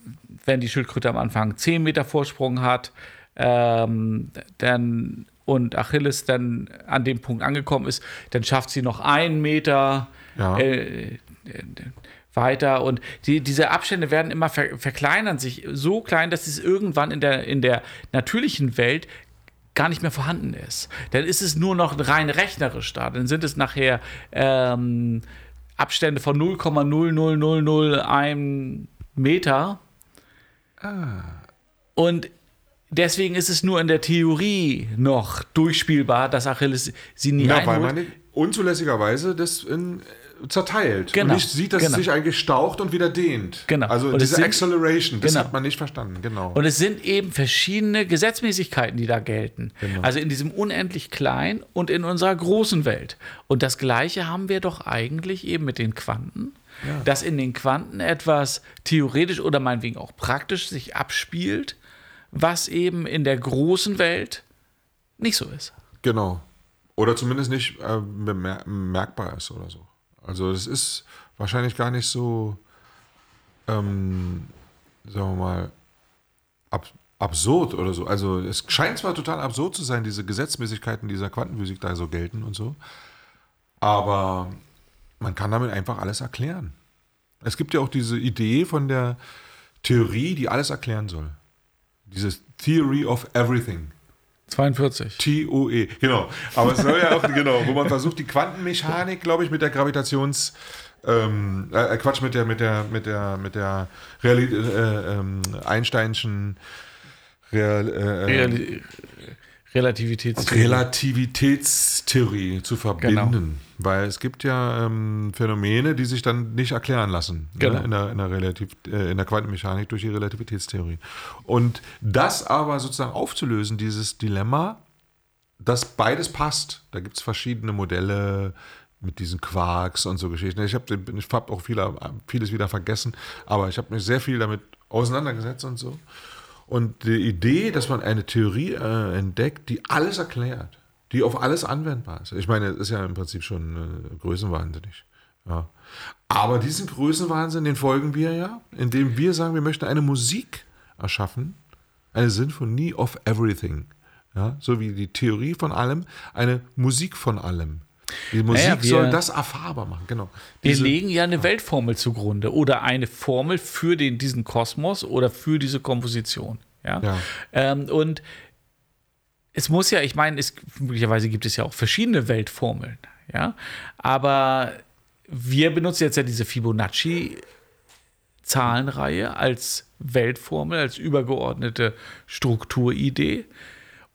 wenn die Schildkröte am Anfang zehn Meter Vorsprung hat, ähm, dann und Achilles dann an dem Punkt angekommen ist, dann schafft sie noch einen Meter ja. äh, weiter und die, diese Abstände werden immer ver verkleinern sich so klein, dass es irgendwann in der, in der natürlichen Welt gar nicht mehr vorhanden ist. Dann ist es nur noch rein rechnerisch da. Dann sind es nachher ähm, Abstände von 0,00001 Meter. Ah. Und deswegen ist es nur in der Theorie noch durchspielbar, dass Achilles sie nie Na, einholt. weil man unzulässigerweise das in zerteilt. Genau. Und nicht sieht, dass genau. es sich eigentlich staucht und wieder dehnt. Genau. Also und diese sind, Acceleration, das genau. hat man nicht verstanden. Genau. Und es sind eben verschiedene Gesetzmäßigkeiten, die da gelten. Genau. Also in diesem unendlich kleinen und in unserer großen Welt. Und das Gleiche haben wir doch eigentlich eben mit den Quanten. Ja. Dass in den Quanten etwas theoretisch oder meinetwegen auch praktisch sich abspielt, was eben in der großen Welt nicht so ist. Genau. Oder zumindest nicht äh, bemerkbar ist oder so. Also es ist wahrscheinlich gar nicht so, ähm, sagen wir mal, ab, absurd oder so. Also es scheint zwar total absurd zu sein, diese Gesetzmäßigkeiten dieser Quantenphysik da so gelten und so, aber man kann damit einfach alles erklären. Es gibt ja auch diese Idee von der Theorie, die alles erklären soll. Dieses Theory of Everything. 42. TOE, genau. Aber es soll ja auch, genau, wo man versucht, die Quantenmechanik, glaube ich, mit der Gravitations, ähm, äh, Quatsch, mit der, mit der, mit der, mit der Reali äh, ähm, Einsteinschen Real, äh, Reali Relativitätstheorie. Relativitätstheorie zu verbinden. Genau. Weil es gibt ja ähm, Phänomene, die sich dann nicht erklären lassen ne, genau. ne? in, der, in, der Relativ, äh, in der Quantenmechanik durch die Relativitätstheorie. Und das aber sozusagen aufzulösen, dieses Dilemma, dass beides passt. Da gibt es verschiedene Modelle mit diesen Quarks und so Geschichten. Ich habe ich hab auch viele, vieles wieder vergessen, aber ich habe mich sehr viel damit auseinandergesetzt und so. Und die Idee, dass man eine Theorie äh, entdeckt, die alles erklärt, die auf alles anwendbar ist. Ich meine, das ist ja im Prinzip schon äh, größenwahnsinnig. Ja. Aber diesen Größenwahnsinn, den folgen wir ja, indem wir sagen, wir möchten eine Musik erschaffen, eine Sinfonie of Everything. Ja, so wie die Theorie von allem, eine Musik von allem. Die Musik naja, soll das erfahrbar machen, genau. Diese, wir legen ja eine Weltformel zugrunde oder eine Formel für den, diesen Kosmos oder für diese Komposition. Ja. ja. Ähm, und es muss ja, ich meine, es, möglicherweise gibt es ja auch verschiedene Weltformeln, ja. Aber wir benutzen jetzt ja diese Fibonacci-Zahlenreihe als Weltformel, als übergeordnete Strukturidee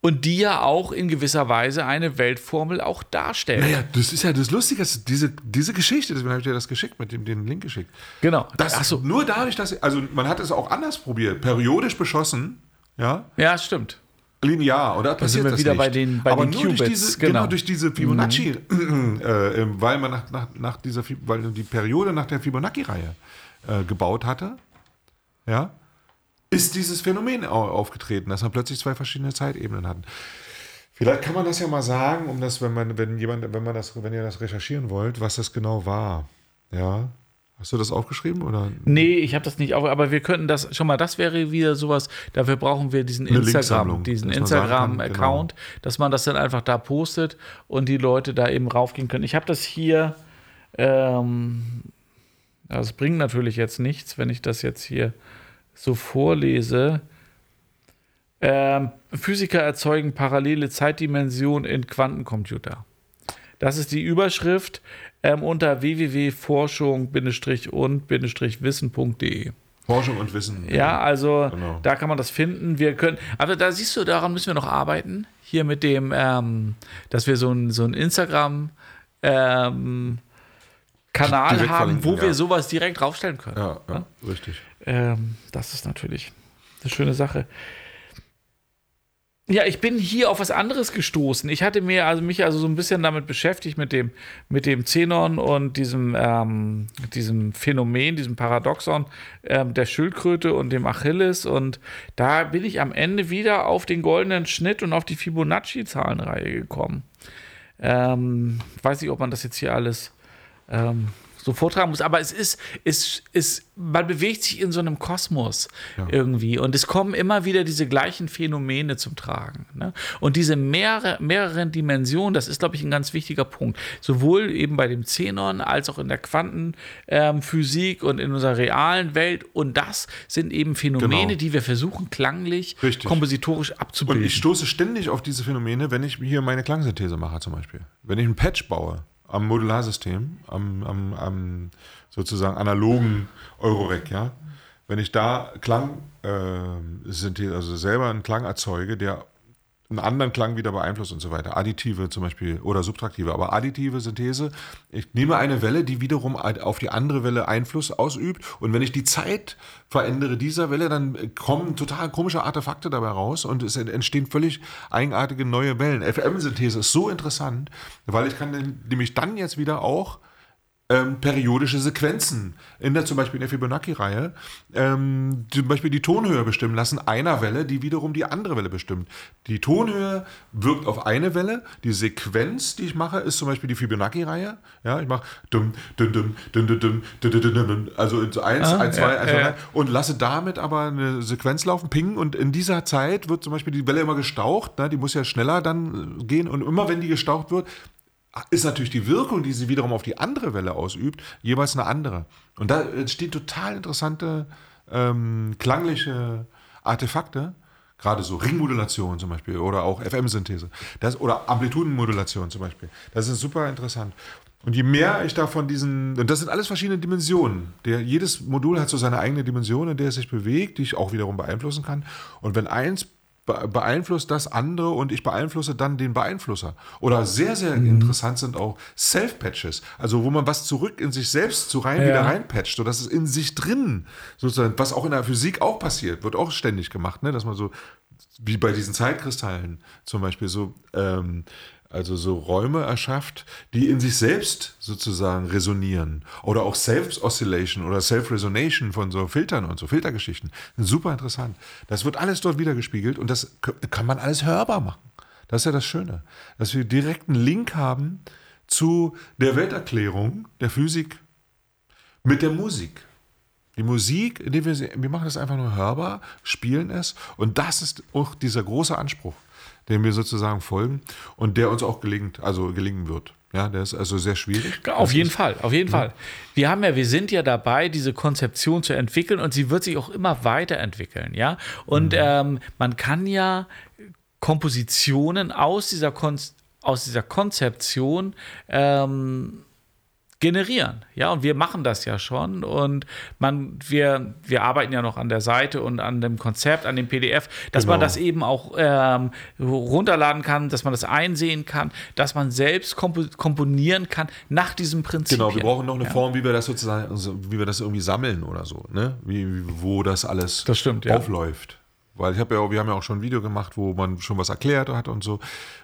und die ja auch in gewisser Weise eine Weltformel auch darstellt. Naja, das ist ja das Lustige, diese, diese Geschichte, deswegen habe ich dir das geschickt, mit dem den Link geschickt. Genau. Das, Ach so. Nur dadurch, dass, also man hat es auch anders probiert, periodisch beschossen, ja. Ja, stimmt. Linear, oder? Da sind wir wieder nicht. bei den, bei Aber den nur Qubits, durch diese, genau. genau. durch diese Fibonacci, mhm. äh, weil man nach, nach, nach dieser, weil die Periode nach der Fibonacci-Reihe äh, gebaut hatte, ja, ist dieses Phänomen aufgetreten, dass man plötzlich zwei verschiedene Zeitebenen hatten. Vielleicht kann man das ja mal sagen, um das, wenn man, wenn jemand, wenn man das, wenn ihr das recherchieren wollt, was das genau war. Ja. Hast du das aufgeschrieben oder? Nee, ich habe das nicht auf, aber wir könnten das schon mal, das wäre wieder sowas, dafür brauchen wir diesen Eine Instagram, diesen Instagram-Account, genau. dass man das dann einfach da postet und die Leute da eben raufgehen können. Ich habe das hier, ähm, das bringt natürlich jetzt nichts, wenn ich das jetzt hier so vorlese. Ähm, Physiker erzeugen parallele Zeitdimensionen in Quantencomputer. Das ist die Überschrift ähm, unter www.forschung-und-wissen.de. Forschung und Wissen. Ja, also genau. da kann man das finden. Wir können, aber da siehst du, daran müssen wir noch arbeiten. Hier mit dem, ähm, dass wir so ein, so ein Instagram ähm, Kanal haben, wo ja. wir sowas direkt draufstellen können. Ja, ja, ja? richtig. Ähm, das ist natürlich eine schöne Sache. Ja, ich bin hier auf was anderes gestoßen. Ich hatte mir also mich also so ein bisschen damit beschäftigt mit dem mit dem Xenon und diesem ähm, diesem Phänomen, diesem Paradoxon ähm, der Schildkröte und dem Achilles und da bin ich am Ende wieder auf den goldenen Schnitt und auf die Fibonacci-Zahlenreihe gekommen. Ähm, weiß nicht, ob man das jetzt hier alles ähm, so vortragen muss. Aber es ist, es ist, man bewegt sich in so einem Kosmos ja. irgendwie und es kommen immer wieder diese gleichen Phänomene zum Tragen. Ne? Und diese mehrere, mehreren Dimensionen, das ist, glaube ich, ein ganz wichtiger Punkt. Sowohl eben bei dem Xenon als auch in der Quantenphysik ähm, und in unserer realen Welt. Und das sind eben Phänomene, genau. die wir versuchen, klanglich, Richtig. kompositorisch abzubilden. Und ich stoße ständig auf diese Phänomene, wenn ich hier meine Klangsynthese mache, zum Beispiel. Wenn ich einen Patch baue am Modularsystem, am, am, am sozusagen analogen Eurorec, ja. Wenn ich da Klang, äh, also selber einen Klang erzeuge, der einen anderen Klang wieder beeinflusst und so weiter. Additive zum Beispiel oder subtraktive, aber additive Synthese. Ich nehme eine Welle, die wiederum auf die andere Welle Einfluss ausübt und wenn ich die Zeit verändere dieser Welle, dann kommen total komische Artefakte dabei raus und es entstehen völlig eigenartige neue Wellen. FM-Synthese ist so interessant, weil ich kann nämlich dann jetzt wieder auch ähm, periodische Sequenzen in der zum Beispiel in der Fibonacci-Reihe ähm, zum Beispiel die Tonhöhe bestimmen lassen einer Welle, die wiederum die andere Welle bestimmt. Die Tonhöhe wirkt auf eine Welle, die Sequenz, die ich mache, ist zum Beispiel die Fibonacci-Reihe. Ja, ich mache dum, dum, dum, dum, dum, dum, dum, dum, dum, also 1, 1, 2, 1, 2, und lasse damit aber eine Sequenz laufen, pingen und in dieser Zeit wird zum Beispiel die Welle immer gestaucht, ne, die muss ja schneller dann gehen und immer wenn die gestaucht wird, ist natürlich die Wirkung, die sie wiederum auf die andere Welle ausübt, jeweils eine andere. Und da entstehen total interessante ähm, klangliche Artefakte, gerade so Ringmodulation zum Beispiel oder auch FM-Synthese oder Amplitudenmodulation zum Beispiel. Das ist super interessant. Und je mehr ich da von diesen, und das sind alles verschiedene Dimensionen. Der, jedes Modul hat so seine eigene Dimension, in der es sich bewegt, die ich auch wiederum beeinflussen kann. Und wenn eins beeinflusst das andere und ich beeinflusse dann den Beeinflusser. Oder sehr, sehr mhm. interessant sind auch Self-Patches, also wo man was zurück in sich selbst zu rein ja. wieder reinpatcht, sodass es in sich drin sozusagen, was auch in der Physik auch passiert, wird auch ständig gemacht, ne? dass man so, wie bei diesen Zeitkristallen zum Beispiel so, ähm, also so Räume erschafft, die in sich selbst sozusagen resonieren. Oder auch Self-Oscillation oder Self-Resonation von so Filtern und so Filtergeschichten. Super interessant. Das wird alles dort wiedergespiegelt und das kann man alles hörbar machen. Das ist ja das Schöne, dass wir direkt einen Link haben zu der Welterklärung der Physik mit der Musik. Die Musik, indem wir, wir machen das einfach nur hörbar, spielen es und das ist auch dieser große Anspruch dem wir sozusagen folgen und der uns auch gelingt, also gelingen wird. Ja, der ist also sehr schwierig. Auf jeden Fall, auf jeden ja. Fall. Wir haben ja, wir sind ja dabei, diese Konzeption zu entwickeln und sie wird sich auch immer weiterentwickeln, ja. Und mhm. ähm, man kann ja Kompositionen aus dieser, Kon aus dieser Konzeption ähm, generieren. Ja, und wir machen das ja schon. Und man, wir, wir arbeiten ja noch an der Seite und an dem Konzept, an dem PDF, dass genau. man das eben auch ähm, runterladen kann, dass man das einsehen kann, dass man selbst komp komponieren kann nach diesem Prinzip. Genau, wir brauchen noch eine ja. Form, wie wir das sozusagen, also wie wir das irgendwie sammeln oder so, ne? Wie, wo das alles das stimmt, aufläuft. Ja. Weil ich habe ja, wir haben ja auch schon ein Video gemacht, wo man schon was erklärt hat und so.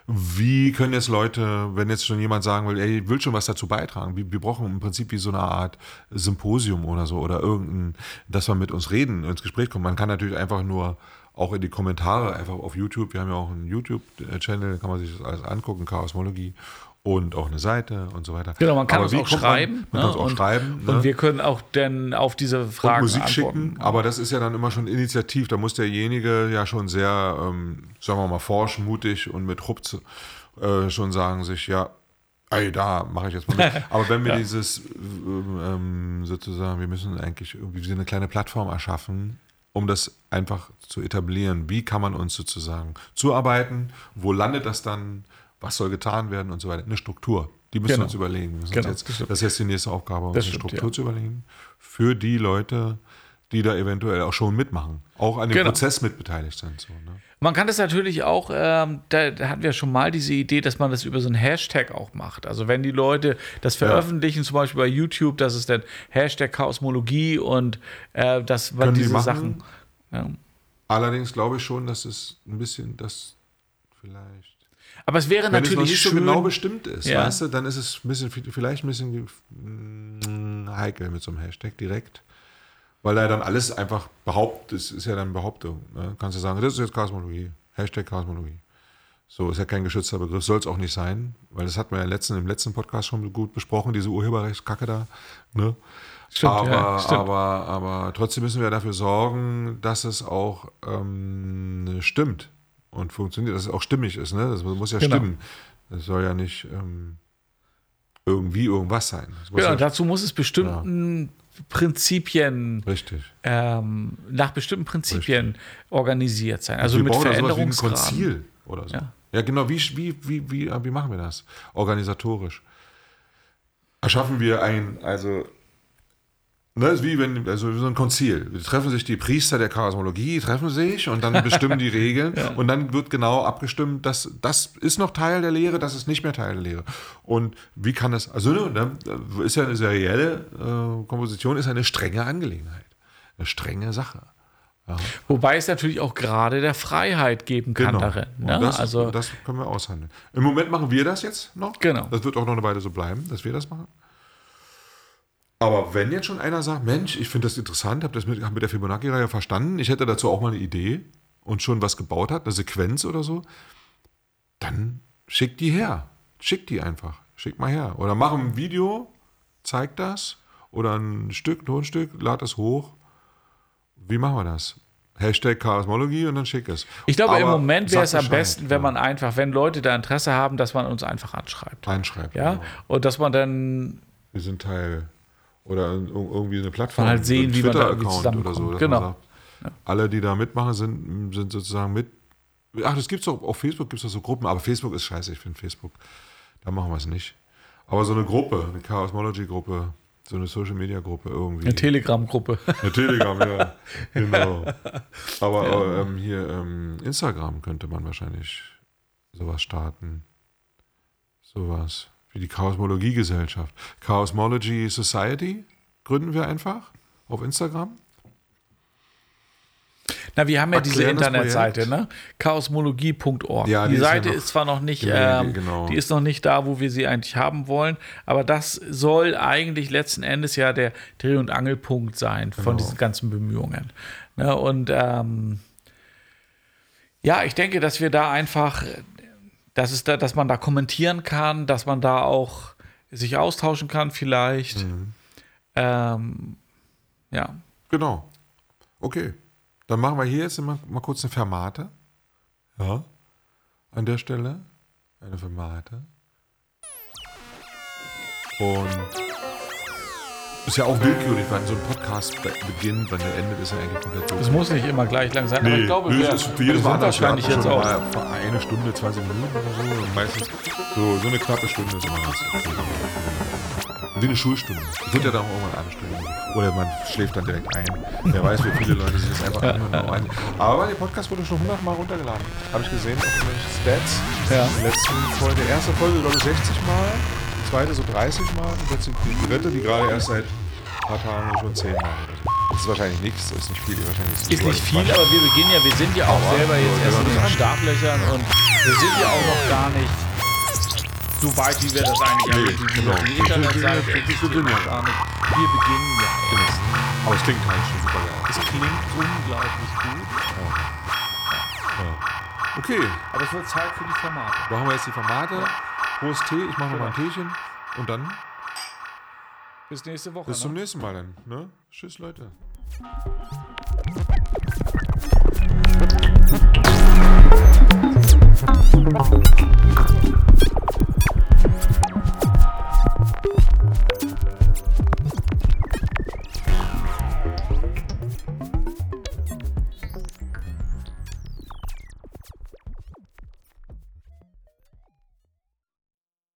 Wie können jetzt Leute, wenn jetzt schon jemand sagen will, ey, ich will schon was dazu beitragen, wir, wir brauchen im Prinzip wie so eine Art Symposium oder so oder irgendein, dass man mit uns reden, ins Gespräch kommt. Man kann natürlich einfach nur auch in die Kommentare einfach auf YouTube, wir haben ja auch einen YouTube-Channel, kann man sich das alles angucken, Chaosmologie und auch eine Seite und so weiter. Genau, man kann aber uns auch schreiben. Man, man ne? kann uns auch und, schreiben. Ne? Und wir können auch dann auf diese Fragen und Musik antworten. schicken, aber das ist ja dann immer schon initiativ. Da muss derjenige ja schon sehr, ähm, sagen wir mal, forsch, mutig und mit Rupz äh, schon sagen sich, ja, ey, da mache ich jetzt mal mit. Aber wenn wir ja. dieses ähm, sozusagen, wir müssen eigentlich irgendwie eine kleine Plattform erschaffen, um das einfach zu etablieren. Wie kann man uns sozusagen zuarbeiten? Wo landet das dann? was soll getan werden und so weiter. Eine Struktur. Die müssen genau. wir uns überlegen. Genau. Jetzt, das ist jetzt die nächste Aufgabe, uns eine stimmt, Struktur ja. zu überlegen. Für die Leute, die da eventuell auch schon mitmachen, auch an dem genau. Prozess mitbeteiligt sind. So, ne? Man kann das natürlich auch, ähm, da, da, hatten wir schon mal diese Idee, dass man das über so einen Hashtag auch macht. Also wenn die Leute das veröffentlichen, ja. zum Beispiel bei YouTube, dass es dann Hashtag Chaosmologie und äh, dass man diese Sachen. Ja. Allerdings glaube ich schon, dass es ein bisschen, dass vielleicht. Aber es wäre Wenn es natürlich nicht schön. so genau bestimmt ist, Ja. weißt du, dann ist es ein bisschen, vielleicht ein bisschen mm, heikel mit so einem Hashtag direkt. Weil er dann alles einfach behauptet, das ist ja dann Behauptung. Ne? Kannst du sagen, das ist jetzt Kosmologie. Hashtag Kosmologie. So, ist ja kein geschützter Begriff, soll es auch nicht sein, weil das hatten wir ja letzten, im letzten Podcast schon gut besprochen, diese Urheberrechtskacke da. Ne? Stimmt, aber, ja, stimmt. aber, aber trotzdem müssen wir dafür sorgen, dass es auch ähm, stimmt und funktioniert, dass es auch stimmig ist. Ne? Das muss ja Genau. stimmen. Das soll ja nicht ähm, irgendwie irgendwas sein. Genau, ja, dazu muss es bestimmten Prinzipien, richtig. ähm, nach bestimmten Prinzipien organisiert sein. Also wir mit sowas wie ein. Konzil oder so. Ja. Ja, genau. Wie, wie, wie, wie, wie machen wir das? Organisatorisch. Erschaffen wir ein, also, ne, ist wie wenn, also so ein Konzil. Treffen sich die Priester der Charismologie, treffen sich und dann bestimmen die Regeln und dann wird genau abgestimmt, dass das ist noch Teil der Lehre, das ist nicht mehr Teil der Lehre. Und wie kann das, also, ne, ist ja eine serielle äh, Komposition, ist eine strenge Angelegenheit. Eine strenge Sache. Wobei es natürlich auch gerade der Freiheit geben kann darin. Und Ne? das, also das können wir aushandeln. Im Moment machen wir das jetzt noch. Genau. Das wird auch noch eine Weile so bleiben, dass wir das machen. Aber wenn jetzt schon einer sagt, Mensch, ich finde das interessant, habe das mit, hab mit der Fibonacci-Reihe verstanden, ich hätte dazu auch mal eine Idee und schon was gebaut hat, eine Sequenz oder so, dann schickt die her. Schickt die einfach. Schickt mal her. Oder mach ein Video, zeig das. Oder ein Stück, Tonstück, lad es hoch. Wie machen wir das? Hashtag Charismologie und dann schick es. ich glaube, im Aber Moment wäre es am besten, wenn man einfach, wenn Leute da Interesse haben, dass man uns einfach anschreibt. reinschreibt. Ja, genau. und dass man dann Wir sind Teil. Oder irgendwie eine Plattform. Man halt sehen, ein wie man da Twitter-Account oder so. zusammenkommt. Genau. sagt, Alle, die da mitmachen, sind, sind sozusagen mit. Ach, das gibt's doch, auf Facebook gibt es so Gruppen, aber Facebook ist scheiße, ich finde Facebook. Da machen wir es nicht. Aber so eine Gruppe, eine Chaosmology-Gruppe, so eine Social-Media-Gruppe irgendwie. eine Telegram-Gruppe. Eine Telegram, ja. Genau. Aber äh, ähm, hier ähm, Instagram könnte man wahrscheinlich sowas starten. Sowas. Wie die Chaosmologie-Gesellschaft. Chaosmology Society gründen wir einfach auf Instagram. Na, wir haben ja diese Erklären das Internetseite, ne? chaosmologie.org. Ja, die, die ist ja Seite ist zwar noch nicht, ähm, genau. die ist noch nicht da, wo wir sie eigentlich haben wollen, aber das soll eigentlich letzten Endes ja der Dreh- und Angelpunkt sein von Genau. diesen ganzen Bemühungen. Ne? Und ähm, ja, ich denke, dass wir da einfach, dass es da, dass man da kommentieren kann, dass man da auch sich austauschen kann, vielleicht. Mhm. Ähm, ja. Genau. Okay. Dann machen wir hier jetzt mal, mal kurz eine Fermate. Ja. An der Stelle. Eine Fermate. Und ist ja auch willkürlich, wann so ein Podcast be- beginnt, wann der endet, ist ja eigentlich komplett so. Es muss nicht immer gleich lang sein, aber ich glaube, nee, wir, das ist für wir jedes sind. Wir wahrscheinlich hatten jetzt schon auch. mal eine Stunde, 20 Minuten oder so. Und meistens so, so eine knappe Stunde ist immer okay. Wie eine Schulstunde. Es wird ja dann auch irgendwann eine Stunde. Oder man schläft dann direkt ein. Wer weiß, wie viele Leute sich das einfach anhören. Aber der Podcast wurde schon 100 Mal runtergeladen. Habe ich gesehen auf den Stats. Ja. Die letzten Folge, der erste Folge, glaube ich, 60 Mal. Die zweite so 30 Mal. Und jetzt die dritte, die gerade erst seit ein paar Tagen schon 10 Mal. Das ist wahrscheinlich nichts, das ist nicht viel. Wahrscheinlich Ist nicht viel, aber wir beginnen ja, wir sind ja auch selber jetzt erst in den Startlöchern und wir sind ja auch noch gar nicht so weit, wie wir das eigentlich haben. mit diesem- genau. dieser Internetseite. Wir Wir beginnen ja. gar nicht. Wir beginnen ja erst. Aber es klingt halt schon super geil. Es klingt unglaublich gut, Okay, aber es wird Zeit für die Formate. machen wir jetzt die Formate. Prost Tee, ich mache noch mal ein Teechen. Und dann Bis nächste Woche. bis ne? zum nächsten Mal dann. Ne? Tschüss, Leute. Thank